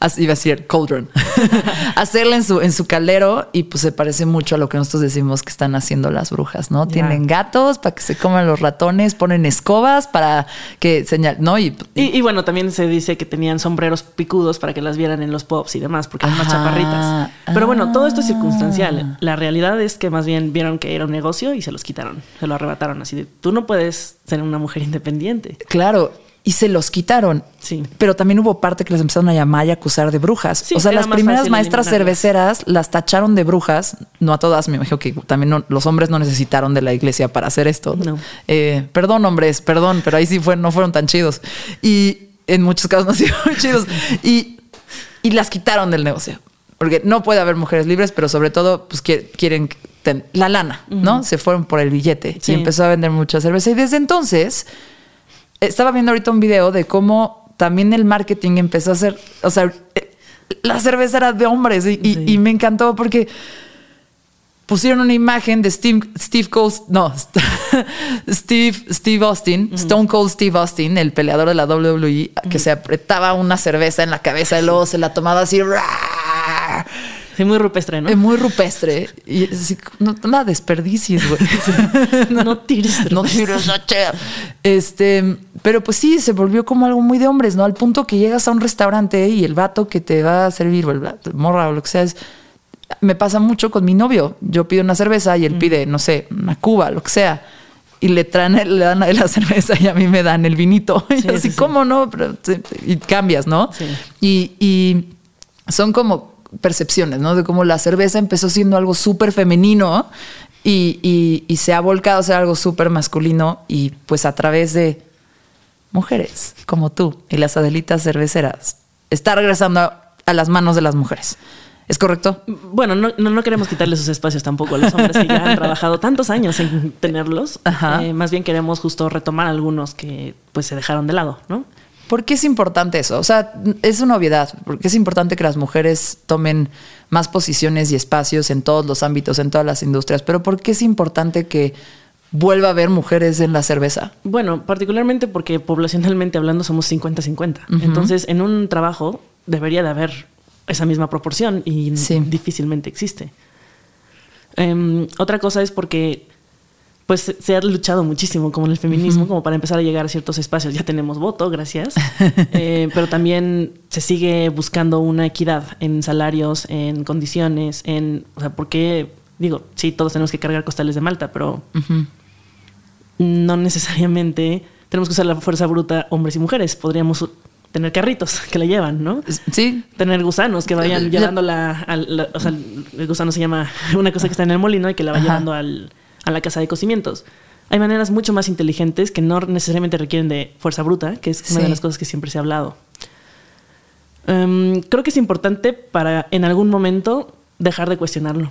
así iba a decir cauldron. <laughs> Hacerla en su, en su caldero y pues se parece mucho a lo que nosotros decimos que están haciendo las brujas, ¿no? Tienen gatos para que se coman los ratones, ponen escobas para que señal, ¿no? Y, Y, y bueno, también se dice que tenían sombreros picudos para que las vieran en los pops y demás, porque eran más chaparritas. Pero bueno, todo esto es Ah. circunstancial. La realidad es que más bien vieron que era un negocio y se los quitaron, se lo arrebataron. Así de, tú no puedes ser una mujer independiente. claro, y se los quitaron. Sí. Pero también hubo parte que les empezaron a llamar y acusar de brujas. Sí, o sea, las primeras maestras eliminarlas. cerveceras las tacharon de brujas. No a todas, me imagino que también no- los hombres no necesitaron de la iglesia para hacer esto. No. Eh, perdón, hombres, perdón, pero ahí sí fue, no fueron tan chidos. Y en muchos casos no <laughs> muy chidos. Y, y las quitaron del negocio. Porque no puede haber mujeres libres, pero sobre todo, pues qui- quieren la lana, ¿no? Se fueron por el billete Sí. y empezó a vender mucha cerveza. Y desde entonces, estaba viendo ahorita un video de cómo también el marketing empezó a hacer, o sea, eh, la cerveza era de hombres y, y- Sí. y me encantó porque pusieron una imagen de Steve, Steve Cole, no, <laughs> Steve, Steve Austin, Stone Cold Steve Austin, el peleador de la WWE, que se apretaba una cerveza en la cabeza y luego se la tomaba así. ¡rar! Sí, muy rupestre, ¿no? Es muy rupestre. Y es así, no, no la desperdicies, güey. <laughs> No tires No tires la chea. Este, pero pues sí, se volvió como algo muy de hombres, ¿no? Al punto que llegas a un restaurante y el vato que te va a servir, o el morra o lo que sea, es. Me pasa mucho con mi novio. Yo pido una cerveza y él pide, no sé, una cuba, lo que sea. Y le traen, <laughs> le dan a él la cerveza y a mí me dan el vinito. <laughs> Y Sí, así, sí, sí. ¿cómo no? Pero, y cambias, ¿no? Sí. Y, y son como percepciones, ¿no? De cómo la cerveza empezó siendo algo súper femenino y, y- y se ha volcado a ser algo súper masculino y pues a través de mujeres como tú y las Adelitas cerveceras está regresando a, a las manos de las mujeres. ¿Es correcto? Bueno, no, no, no queremos quitarle sus espacios tampoco a los hombres que ya han trabajado tantos años en tenerlos. Eh, más bien queremos justo retomar algunos que pues se dejaron de lado, ¿no? ¿Por qué es importante eso? O sea, es una obviedad, porque es importante que las mujeres tomen más posiciones y espacios en todos los ámbitos, en todas las industrias, pero ¿por qué es importante que vuelva a haber mujeres en la cerveza? Bueno, particularmente porque poblacionalmente hablando somos 50-50. Entonces, en un trabajo debería de haber esa misma proporción y Sí. difícilmente existe. Em, otra cosa es porque, pues se ha luchado muchísimo, como en el feminismo, como para empezar a llegar a ciertos espacios. Ya tenemos voto, gracias. <laughs> Eh, pero también se sigue buscando una equidad en salarios, en condiciones, en. O sea, porque, digo, sí, todos tenemos que cargar costales de Malta, pero no necesariamente tenemos que usar la fuerza bruta hombres y mujeres. Podríamos tener carritos que la llevan, ¿no? Sí. Tener gusanos que vayan llevando la, O sea, el gusano se llama una cosa que está en el molino y que la va llevando al a la casa de cocimientos. Hay maneras mucho más inteligentes que no necesariamente requieren de fuerza bruta, que es una de las cosas que siempre se ha hablado. Em, creo que es importante para en algún momento dejar de cuestionarlo.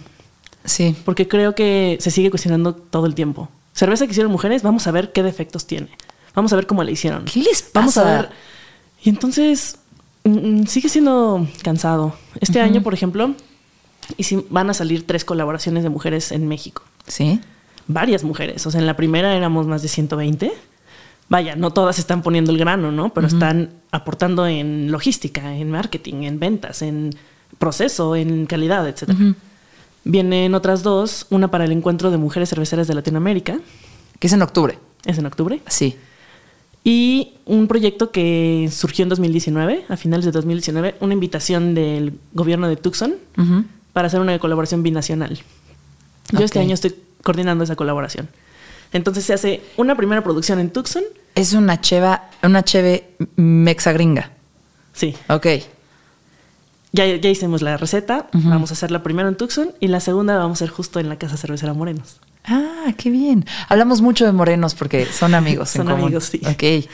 Sí. Porque creo que se sigue cuestionando todo el tiempo. Cerveza que hicieron mujeres, vamos a ver qué defectos tiene. Vamos a ver cómo la hicieron. ¿Qué les pasa? Vamos a ver. Y entonces mm, mm, sigue siendo cansado. Este año, por ejemplo, y si van a salir tres colaboraciones de mujeres en México. Sí varias mujeres. O sea, en la primera éramos más de 120. Vaya, no todas están poniendo el grano, ¿no? Pero están aportando en logística, en marketing, en ventas, en proceso, en calidad, etc. Vienen otras dos, una para el encuentro de mujeres cerveceras de Latinoamérica. Que es en octubre. ¿Es en octubre? Sí. Y un proyecto que surgió en 2019, a finales de 2019, una invitación del gobierno de Tucson para hacer una colaboración binacional. Yo este año estoy coordinando esa colaboración. Entonces se hace una primera producción en Tucson. Es una cheva, una cheve mexagringa. Sí. Ok. Ya, ya hicimos la receta. Vamos a hacerla primero en Tucson y la segunda vamos a hacer justo en la casa cervecera Morenos. Ah, qué bien. Hablamos mucho de Morenos porque son amigos. son amigos, sí. Ok.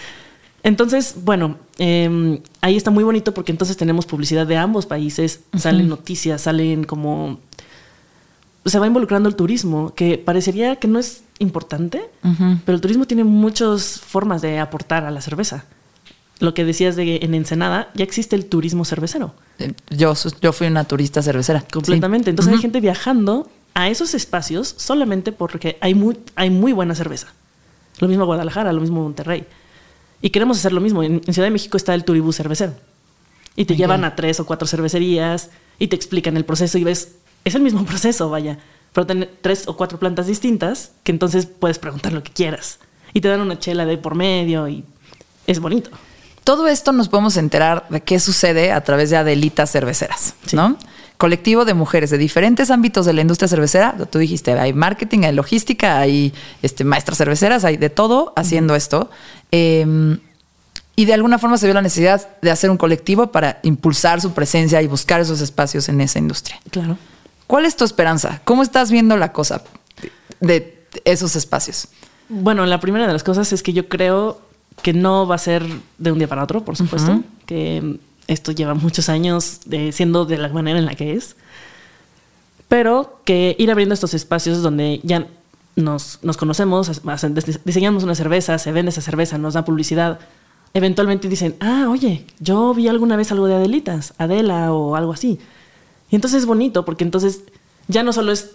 Entonces, bueno, em, ahí está muy bonito porque entonces tenemos publicidad de ambos países, salen noticias, salen como se va involucrando el turismo, que parecería que no es importante, pero el turismo tiene muchas formas de aportar a la cerveza. Lo que decías de en Ensenada, ya existe el turismo cervecero. Eh, yo, yo fui una turista cervecera. Completamente. Entonces hay gente viajando a esos espacios solamente porque hay muy, hay muy buena cerveza. Lo mismo Guadalajara, lo mismo Monterrey. Y queremos hacer lo mismo. En, Ciudad de México está el turibú cervecero. Y te llevan a tres o cuatro cervecerías y te explican el proceso y ves es el mismo <laughs> proceso, vaya, pero tener tres o cuatro plantas distintas que entonces puedes preguntar lo que quieras y te dan una chela de por medio y es bonito. Todo esto nos podemos enterar de qué sucede a través de Adelitas Cerveceras, ¿no? Colectivo de mujeres de diferentes ámbitos de la industria cervecera. Tú dijiste, hay marketing, hay logística, hay este, maestras cerveceras, hay de todo haciendo esto. Em, y de alguna forma se vio la necesidad de hacer un colectivo para impulsar su presencia y buscar esos espacios en esa industria. Claro. ¿Cuál es tu esperanza? ¿Cómo estás viendo la cosa de esos espacios? Bueno, la primera de las cosas es que yo creo que no va a ser de un día para otro, por supuesto, que esto lleva muchos años de, siendo de la manera en la que es, pero que ir abriendo estos espacios donde ya nos, nos conocemos, diseñamos una cerveza, se vende esa cerveza, nos da publicidad, eventualmente dicen, ah, oye, yo vi alguna vez algo de Adelitas, Adela o algo así. Y entonces es bonito porque entonces ya no solo es,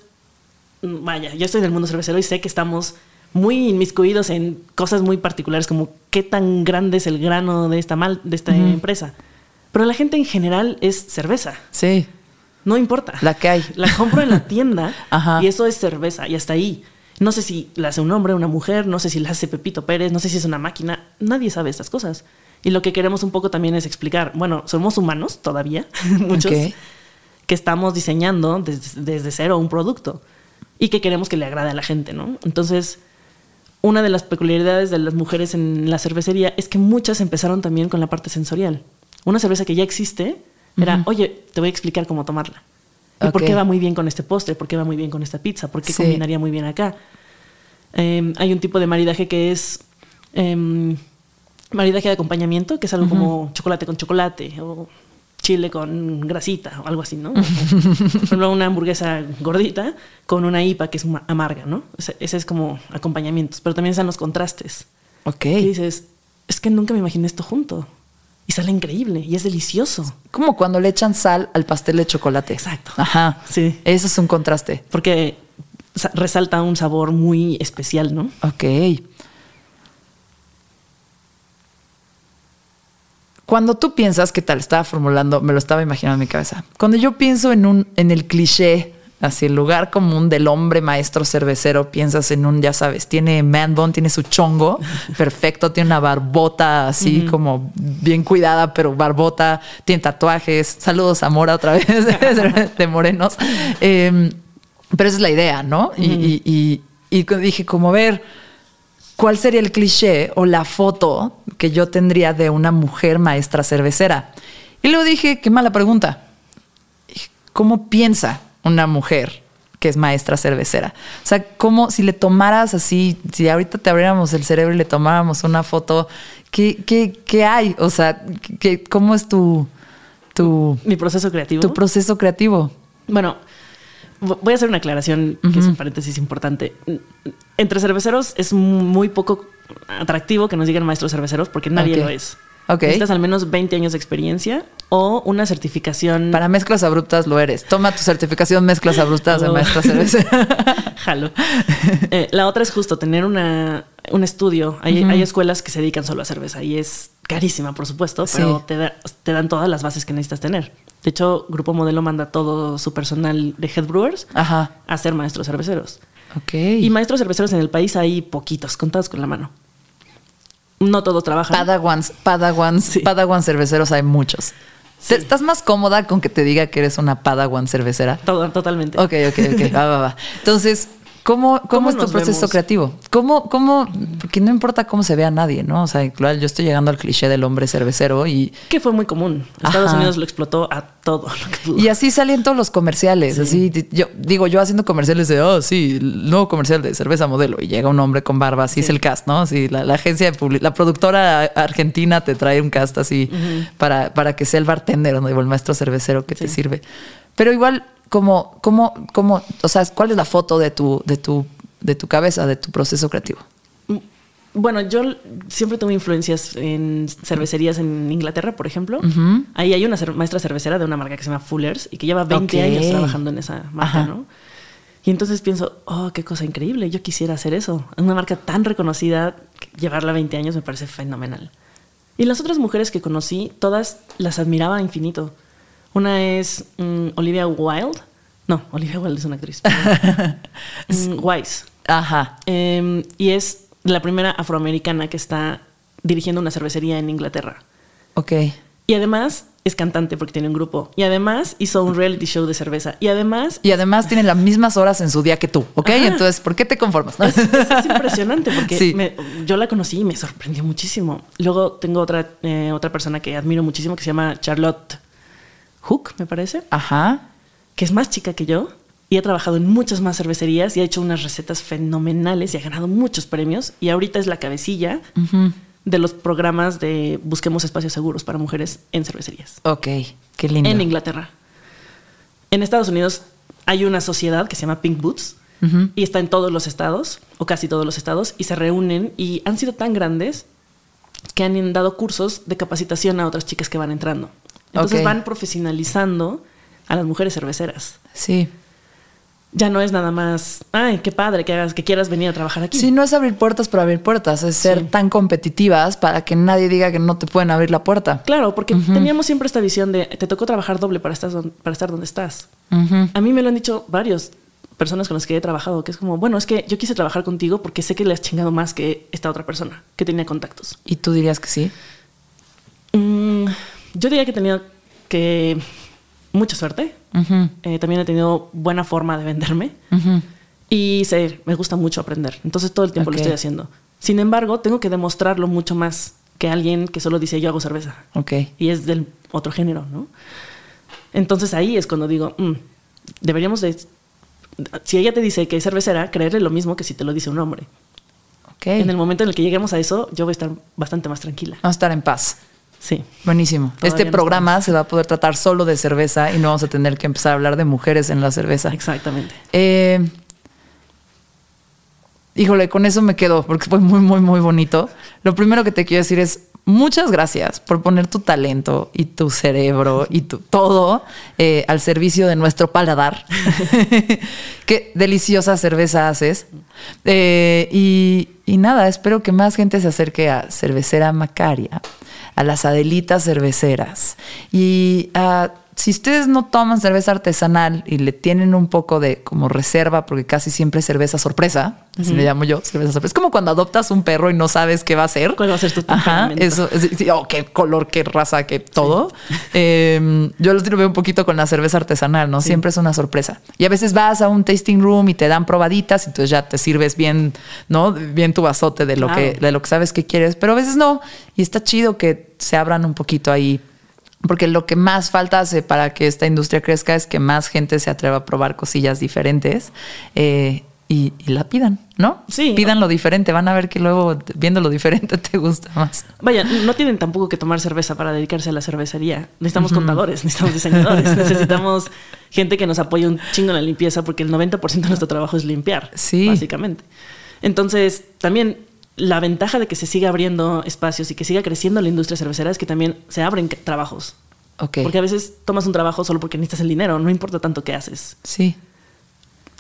vaya, yo estoy en el mundo cervecero y sé que estamos muy inmiscuidos en cosas muy particulares como qué tan grande es el grano de esta, mal, de esta empresa. Pero la gente en general es cerveza. Sí. No importa. La que hay. La compro en la <laughs> tienda y eso es cerveza y hasta ahí. No sé si la hace un hombre, una mujer, no sé si la hace Pepito Pérez, no sé si es una máquina. Nadie sabe estas cosas. Y lo que queremos un poco también es explicar, bueno, somos humanos todavía, <laughs> muchos que estamos diseñando desde, cero un producto y que queremos que le agrade a la gente, ¿no? Entonces, una de las peculiaridades de las mujeres en la cervecería es que muchas empezaron también con la parte sensorial. Una cerveza que ya existe era, oye, te voy a explicar cómo tomarla. ¿Y por qué va muy bien con este postre? ¿Por qué va muy bien con esta pizza? ¿Por qué combinaría muy bien acá? Em, hay un tipo de maridaje que es em, maridaje de acompañamiento, que es algo como chocolate con chocolate o chile con grasita o algo así, ¿no? <laughs> Por ejemplo, una hamburguesa gordita con una IPA que es amarga, ¿no? Ese, es como acompañamientos, pero también están los contrastes. Ok. Y dices, es que nunca me imaginé esto junto. Y sale increíble y es delicioso. Como cuando le echan sal al pastel de chocolate. Exacto. Ajá. Sí. Eso es un contraste. Porque resalta un sabor muy especial, ¿no? Ok. Cuando tú piensas, ¿qué tal? Estaba formulando, me lo estaba imaginando en mi cabeza. Cuando yo pienso en, un, en el cliché Así, el lugar común del hombre maestro cervecero, piensas en un, ya sabes, tiene man bun, tiene su chongo, <laughs> perfecto, tiene una barbota así como bien cuidada, pero barbota, tiene tatuajes. Saludos a Mora otra vez, <laughs> de Morenos. Em, pero esa es la idea, ¿no? y, y, y, y dije, como ver, ¿cuál sería el cliché o la foto que yo tendría de una mujer maestra cervecera? Y luego dije, qué mala pregunta. ¿Cómo piensa una mujer que es maestra cervecera? O sea, ¿cómo si le tomaras así, si ahorita te abriéramos el cerebro y le tomáramos una foto, ¿qué, qué, qué hay? O sea, ¿qué, ¿cómo es tu, tu... Mi proceso creativo. Tu proceso creativo. Bueno, voy a hacer una aclaración que es un paréntesis importante. Entre cerveceros es muy poco atractivo que nos digan maestros cerveceros porque nadie lo es. Okay. Necesitas al menos 20 años de experiencia o una certificación. Para mezclas abruptas lo eres. Toma tu certificación mezclas abruptas de <laughs> maestra cervecera. <laughs> Jalo. Eh, la otra es justo tener una, un estudio. Hay, hay, escuelas que se dedican solo a cerveza y es carísima, por supuesto, pero te, da, te, dan todas las bases que necesitas tener. De hecho, Grupo Modelo manda todo su personal de head brewers Ajá. a ser maestros cerveceros. Ok. Y maestros cerveceros en el país hay poquitos, contados con la mano. No todos trabajan. Padawans, padawans, sí. padawan cerveceros hay muchos. Sí. ¿Estás más cómoda con que te diga que eres una padawan cervecera? Todo, totalmente. Ok, ok, ok. va, va, va. Entonces, ¿Cómo, cómo, ¿Cómo, es tu proceso vemos? creativo? ¿Cómo, ¿Cómo? Porque no importa cómo se vea nadie, ¿no? O sea, claro, yo estoy llegando al cliché del hombre cervecero y. Que fue muy común. Estados Ajá. Unidos lo explotó a todo lo que pudo. Y así salen todos los comerciales. Sí. Así, yo digo, yo haciendo comerciales de, oh, sí, el nuevo comercial de cerveza modelo. Y llega un hombre con barba, así sí. es el cast, ¿no? Sí, la, la agencia de la productora argentina te trae un cast así uh -huh. para, para que sea el bartender o el maestro cervecero que sí. te sirve. Pero igual, como, como, como, o sea, ¿cuál es la foto de tu, de tu de tu cabeza, de tu proceso creativo? Bueno, yo siempre tuve influencias en cervecerías en Inglaterra, por ejemplo. Uh -huh. Ahí hay una maestra cervecera de una marca que se llama Fuller's y que lleva 20 okay. años trabajando en esa marca, Ajá. ¿no? Y entonces pienso, oh, qué cosa increíble, yo quisiera hacer eso. Una marca tan reconocida, llevarla 20 años me parece fenomenal. Y las otras mujeres que conocí, todas las admiraba infinito. Una es um, Olivia Wilde. No, Olivia Wilde es una actriz. um, <laughs> Wise. Ajá. Eh, y es la primera afroamericana que está dirigiendo una cervecería en Inglaterra. Ok. Y además es cantante porque tiene un grupo. Y además hizo un reality show de cerveza. Y además. Y además tiene las mismas horas en su día que tú, ¿ok? Ajá. Entonces, ¿por qué te conformas? Es, es, es impresionante porque <laughs> sí. me, yo la conocí y me sorprendió muchísimo. Luego tengo otra, eh, otra persona que admiro muchísimo que se llama Charlotte Hook, me parece. Ajá. Que es más chica que yo y ha trabajado en muchas más cervecerías y ha hecho unas recetas fenomenales y ha ganado muchos premios. Y ahorita es la cabecilla. Uh -huh de los programas de Busquemos Espacios Seguros para Mujeres en Cervecerías. Ok, qué lindo. En Inglaterra. En Estados Unidos hay una sociedad que se llama Pink Boots uh -huh. y está en todos los estados, o casi todos los estados, y se reúnen y han sido tan grandes que han dado cursos de capacitación a otras chicas que van entrando. Entonces okay. van profesionalizando a las mujeres cerveceras. Sí ya no es nada más, ay, qué padre que hagas, que quieras venir a trabajar aquí. Sí, no es abrir puertas por abrir puertas, es ser tan competitivas para que nadie diga que no te pueden abrir la puerta. Claro, porque uh -huh. teníamos siempre esta visión de te tocó trabajar doble para estar, para estar donde estás. Uh -huh. A mí me lo han dicho varios personas con las que he trabajado, que es como, bueno, es que yo quise trabajar contigo porque sé que le has chingado más que esta otra persona que tenía contactos. ¿Y tú dirías que sí? Mm, yo diría que tenía que mucha suerte. Uh -huh. eh, también he tenido buena forma de venderme. Uh -huh. Y sé, me gusta mucho aprender. Entonces todo el tiempo okay. lo estoy haciendo. Sin embargo, tengo que demostrarlo mucho más que alguien que solo dice yo hago cerveza. Y es del otro género, ¿no? Entonces ahí es cuando digo, mm, deberíamos de... Si ella te dice que es cervecera, creerle lo mismo que si te lo dice un hombre. Okay. En el momento en el que lleguemos a eso, yo voy a estar bastante más tranquila. Vamos a estar en paz. Sí. Buenísimo. Todavía este programa estamos. se va a poder tratar solo de cerveza y no vamos a tener que empezar a hablar de mujeres en la cerveza. Exactamente. Eh, híjole, con eso me quedo porque fue muy, muy, muy bonito. Lo primero que te quiero decir es muchas gracias por poner tu talento y tu cerebro y tu todo eh, al servicio de nuestro paladar. <laughs> <laughs> Qué deliciosa cerveza haces. Eh, y, y nada, espero que más gente se acerque a Cervecera Macaria a las Adelitas cerveceras. Y a si ustedes no toman cerveza artesanal y le tienen un poco de como reserva, porque casi siempre es cerveza sorpresa, así le llamo yo, cerveza sorpresa. Es como cuando adoptas un perro y no sabes qué va a ser. ¿Cuál va a ser tu Ajá, eso, es- sí, oh, qué color, qué raza, qué todo. <laughs> Eh, yo lo veo un poquito con la cerveza artesanal, ¿no? Siempre es una sorpresa. Y a veces vas a un tasting room y te dan probaditas, entonces ya te sirves bien, ¿no? Bien tu vasote de lo, Claro. que, de lo que sabes que quieres, pero a veces no. Y está chido que se abran un poquito ahí. Porque lo que más falta hace para que esta industria crezca es que más gente se atreva a probar cosillas diferentes eh, y, y la pidan, ¿no? Sí. Pidan lo diferente, van a ver que luego viendo lo diferente <laughs> te gusta más. Vaya, no tienen tampoco que tomar cerveza para dedicarse a la cervecería. Necesitamos contadores, necesitamos diseñadores, <laughs> necesitamos gente que nos apoye un chingo en la limpieza porque el 90% de nuestro trabajo es limpiar, Sí. básicamente. Entonces, también la ventaja de que se siga abriendo espacios y que siga creciendo la industria cervecera es que también se abren trabajos. Porque a veces tomas un trabajo solo porque necesitas el dinero, no importa tanto qué haces. Sí.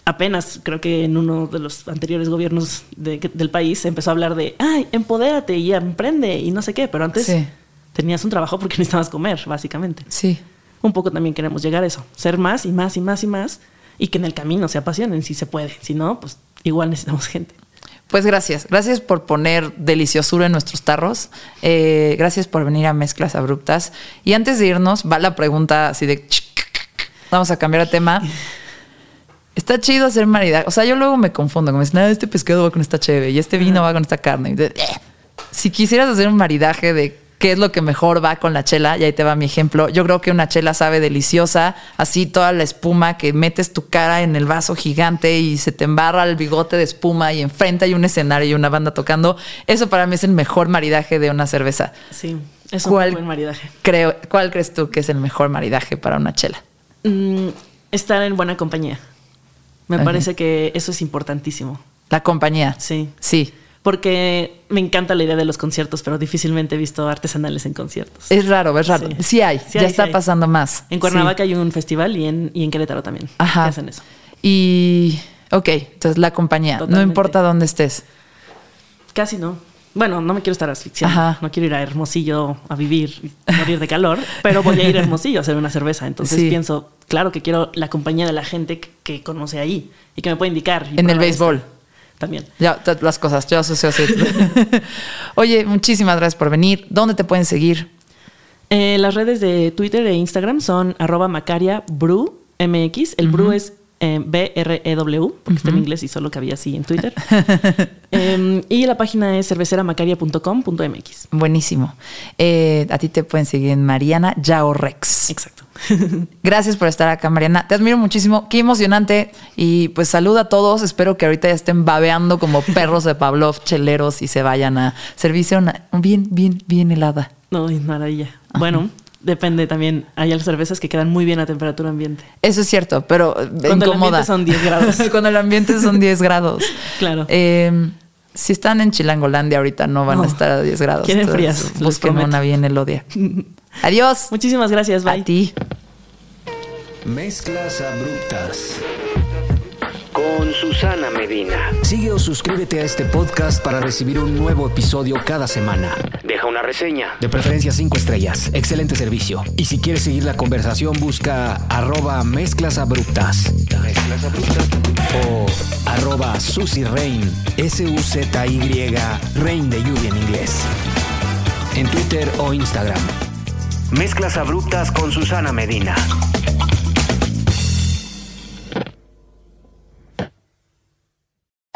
Apenas creo que en uno de los anteriores gobiernos de- del país se empezó a hablar de, ay, empodérate y emprende y no sé qué, pero antes Sí. tenías un trabajo porque <laughs> necesitabas comer, básicamente. Sí. Un poco también queremos llegar a eso, ser más y más y más y más y que en el camino se apasionen si se puede, si no, pues igual necesitamos gente. Pues gracias. Gracias por poner deliciosura en nuestros tarros. Eh, gracias por venir a Mezclas Abruptas. Y antes de irnos, va la pregunta así de... Vamos a cambiar de tema. Está chido hacer maridaje. O sea, yo luego me confundo. Como dicen, "Ah, este pescado va con esta cheve y este vino va con esta carne. "Eh". Si quisieras hacer un maridaje de qué es lo que mejor va con la chela, y ahí te va mi ejemplo. Yo creo que una chela sabe deliciosa, así toda la espuma que metes tu cara en el vaso gigante y se te embarra el bigote de espuma y enfrente hay un escenario y una banda tocando. Eso para mí es el mejor maridaje de una cerveza. Sí, es un ¿Cuál, buen maridaje. Creo, ¿Cuál crees tú que es el mejor maridaje para una chela? Mm, estar en buena compañía. Me parece que eso es importantísimo. La compañía. Sí. Sí. Porque me encanta la idea de los conciertos, pero difícilmente he visto artesanales en conciertos. Es raro, es raro. Sí. Sí, hay, Sí ya hay, está sí hay. pasando más. En Cuernavaca hay un festival y en, y en Querétaro también. Ajá. Que hacen eso. Y, ok, entonces la compañía, no importa dónde estés. Casi no. Bueno, no me quiero estar asfixiando. Ajá. No quiero ir a Hermosillo a vivir y morir de calor, pero voy a ir a Hermosillo a hacer una cerveza. Entonces pienso, claro que quiero la compañía de la gente que, que conoce ahí y que me puede indicar. y En el béisbol. También. Ya, las cosas, yo asocio así. <laughs> Oye, muchísimas gracias por venir. ¿Dónde te pueden seguir? Eh, las redes de Twitter e Instagram son arroba macaria mx. El brew es eh, B-R-E-W, porque está en inglés y solo cabía así en Twitter. <laughs> Em, y la página es cerveceramacaria.com.mx. Buenísimo. Eh, a ti te pueden seguir en Mariana Yao Rex. Exacto. <laughs> Gracias por estar acá, Mariana. Te admiro muchísimo. Qué emocionante. Y pues saluda a todos. Espero que ahorita ya estén babeando como perros de Pavlov, cheleros y se vayan a servirse una bien, bien, bien helada. No, y maravilla. Bueno, depende también. Hay cervezas que quedan muy bien a temperatura ambiente. Eso es cierto, pero Cuando el incomoda. ambiente son 10 <laughs> grados. Cuando el ambiente son 10 grados. <laughs> Claro. Eh, si están en Chilangolandia ahorita no van a estar a 10 grados. Quieren frías, Busquen una bien elodia. <laughs> Adiós. Muchísimas gracias. Bye. A ti. Mezclas abruptas. Con Susana Medina. Sigue o suscríbete a este podcast para recibir un nuevo episodio cada semana. Deja una reseña. De preferencia 5 estrellas. Excelente servicio. Y si quieres seguir la conversación, busca arroba mezclas abruptas. Mezclas abruptas. O arroba Susy Rain. S-U-Z-Y Rain de lluvia en inglés. En Twitter o Instagram. Mezclas abruptas con Susana Medina.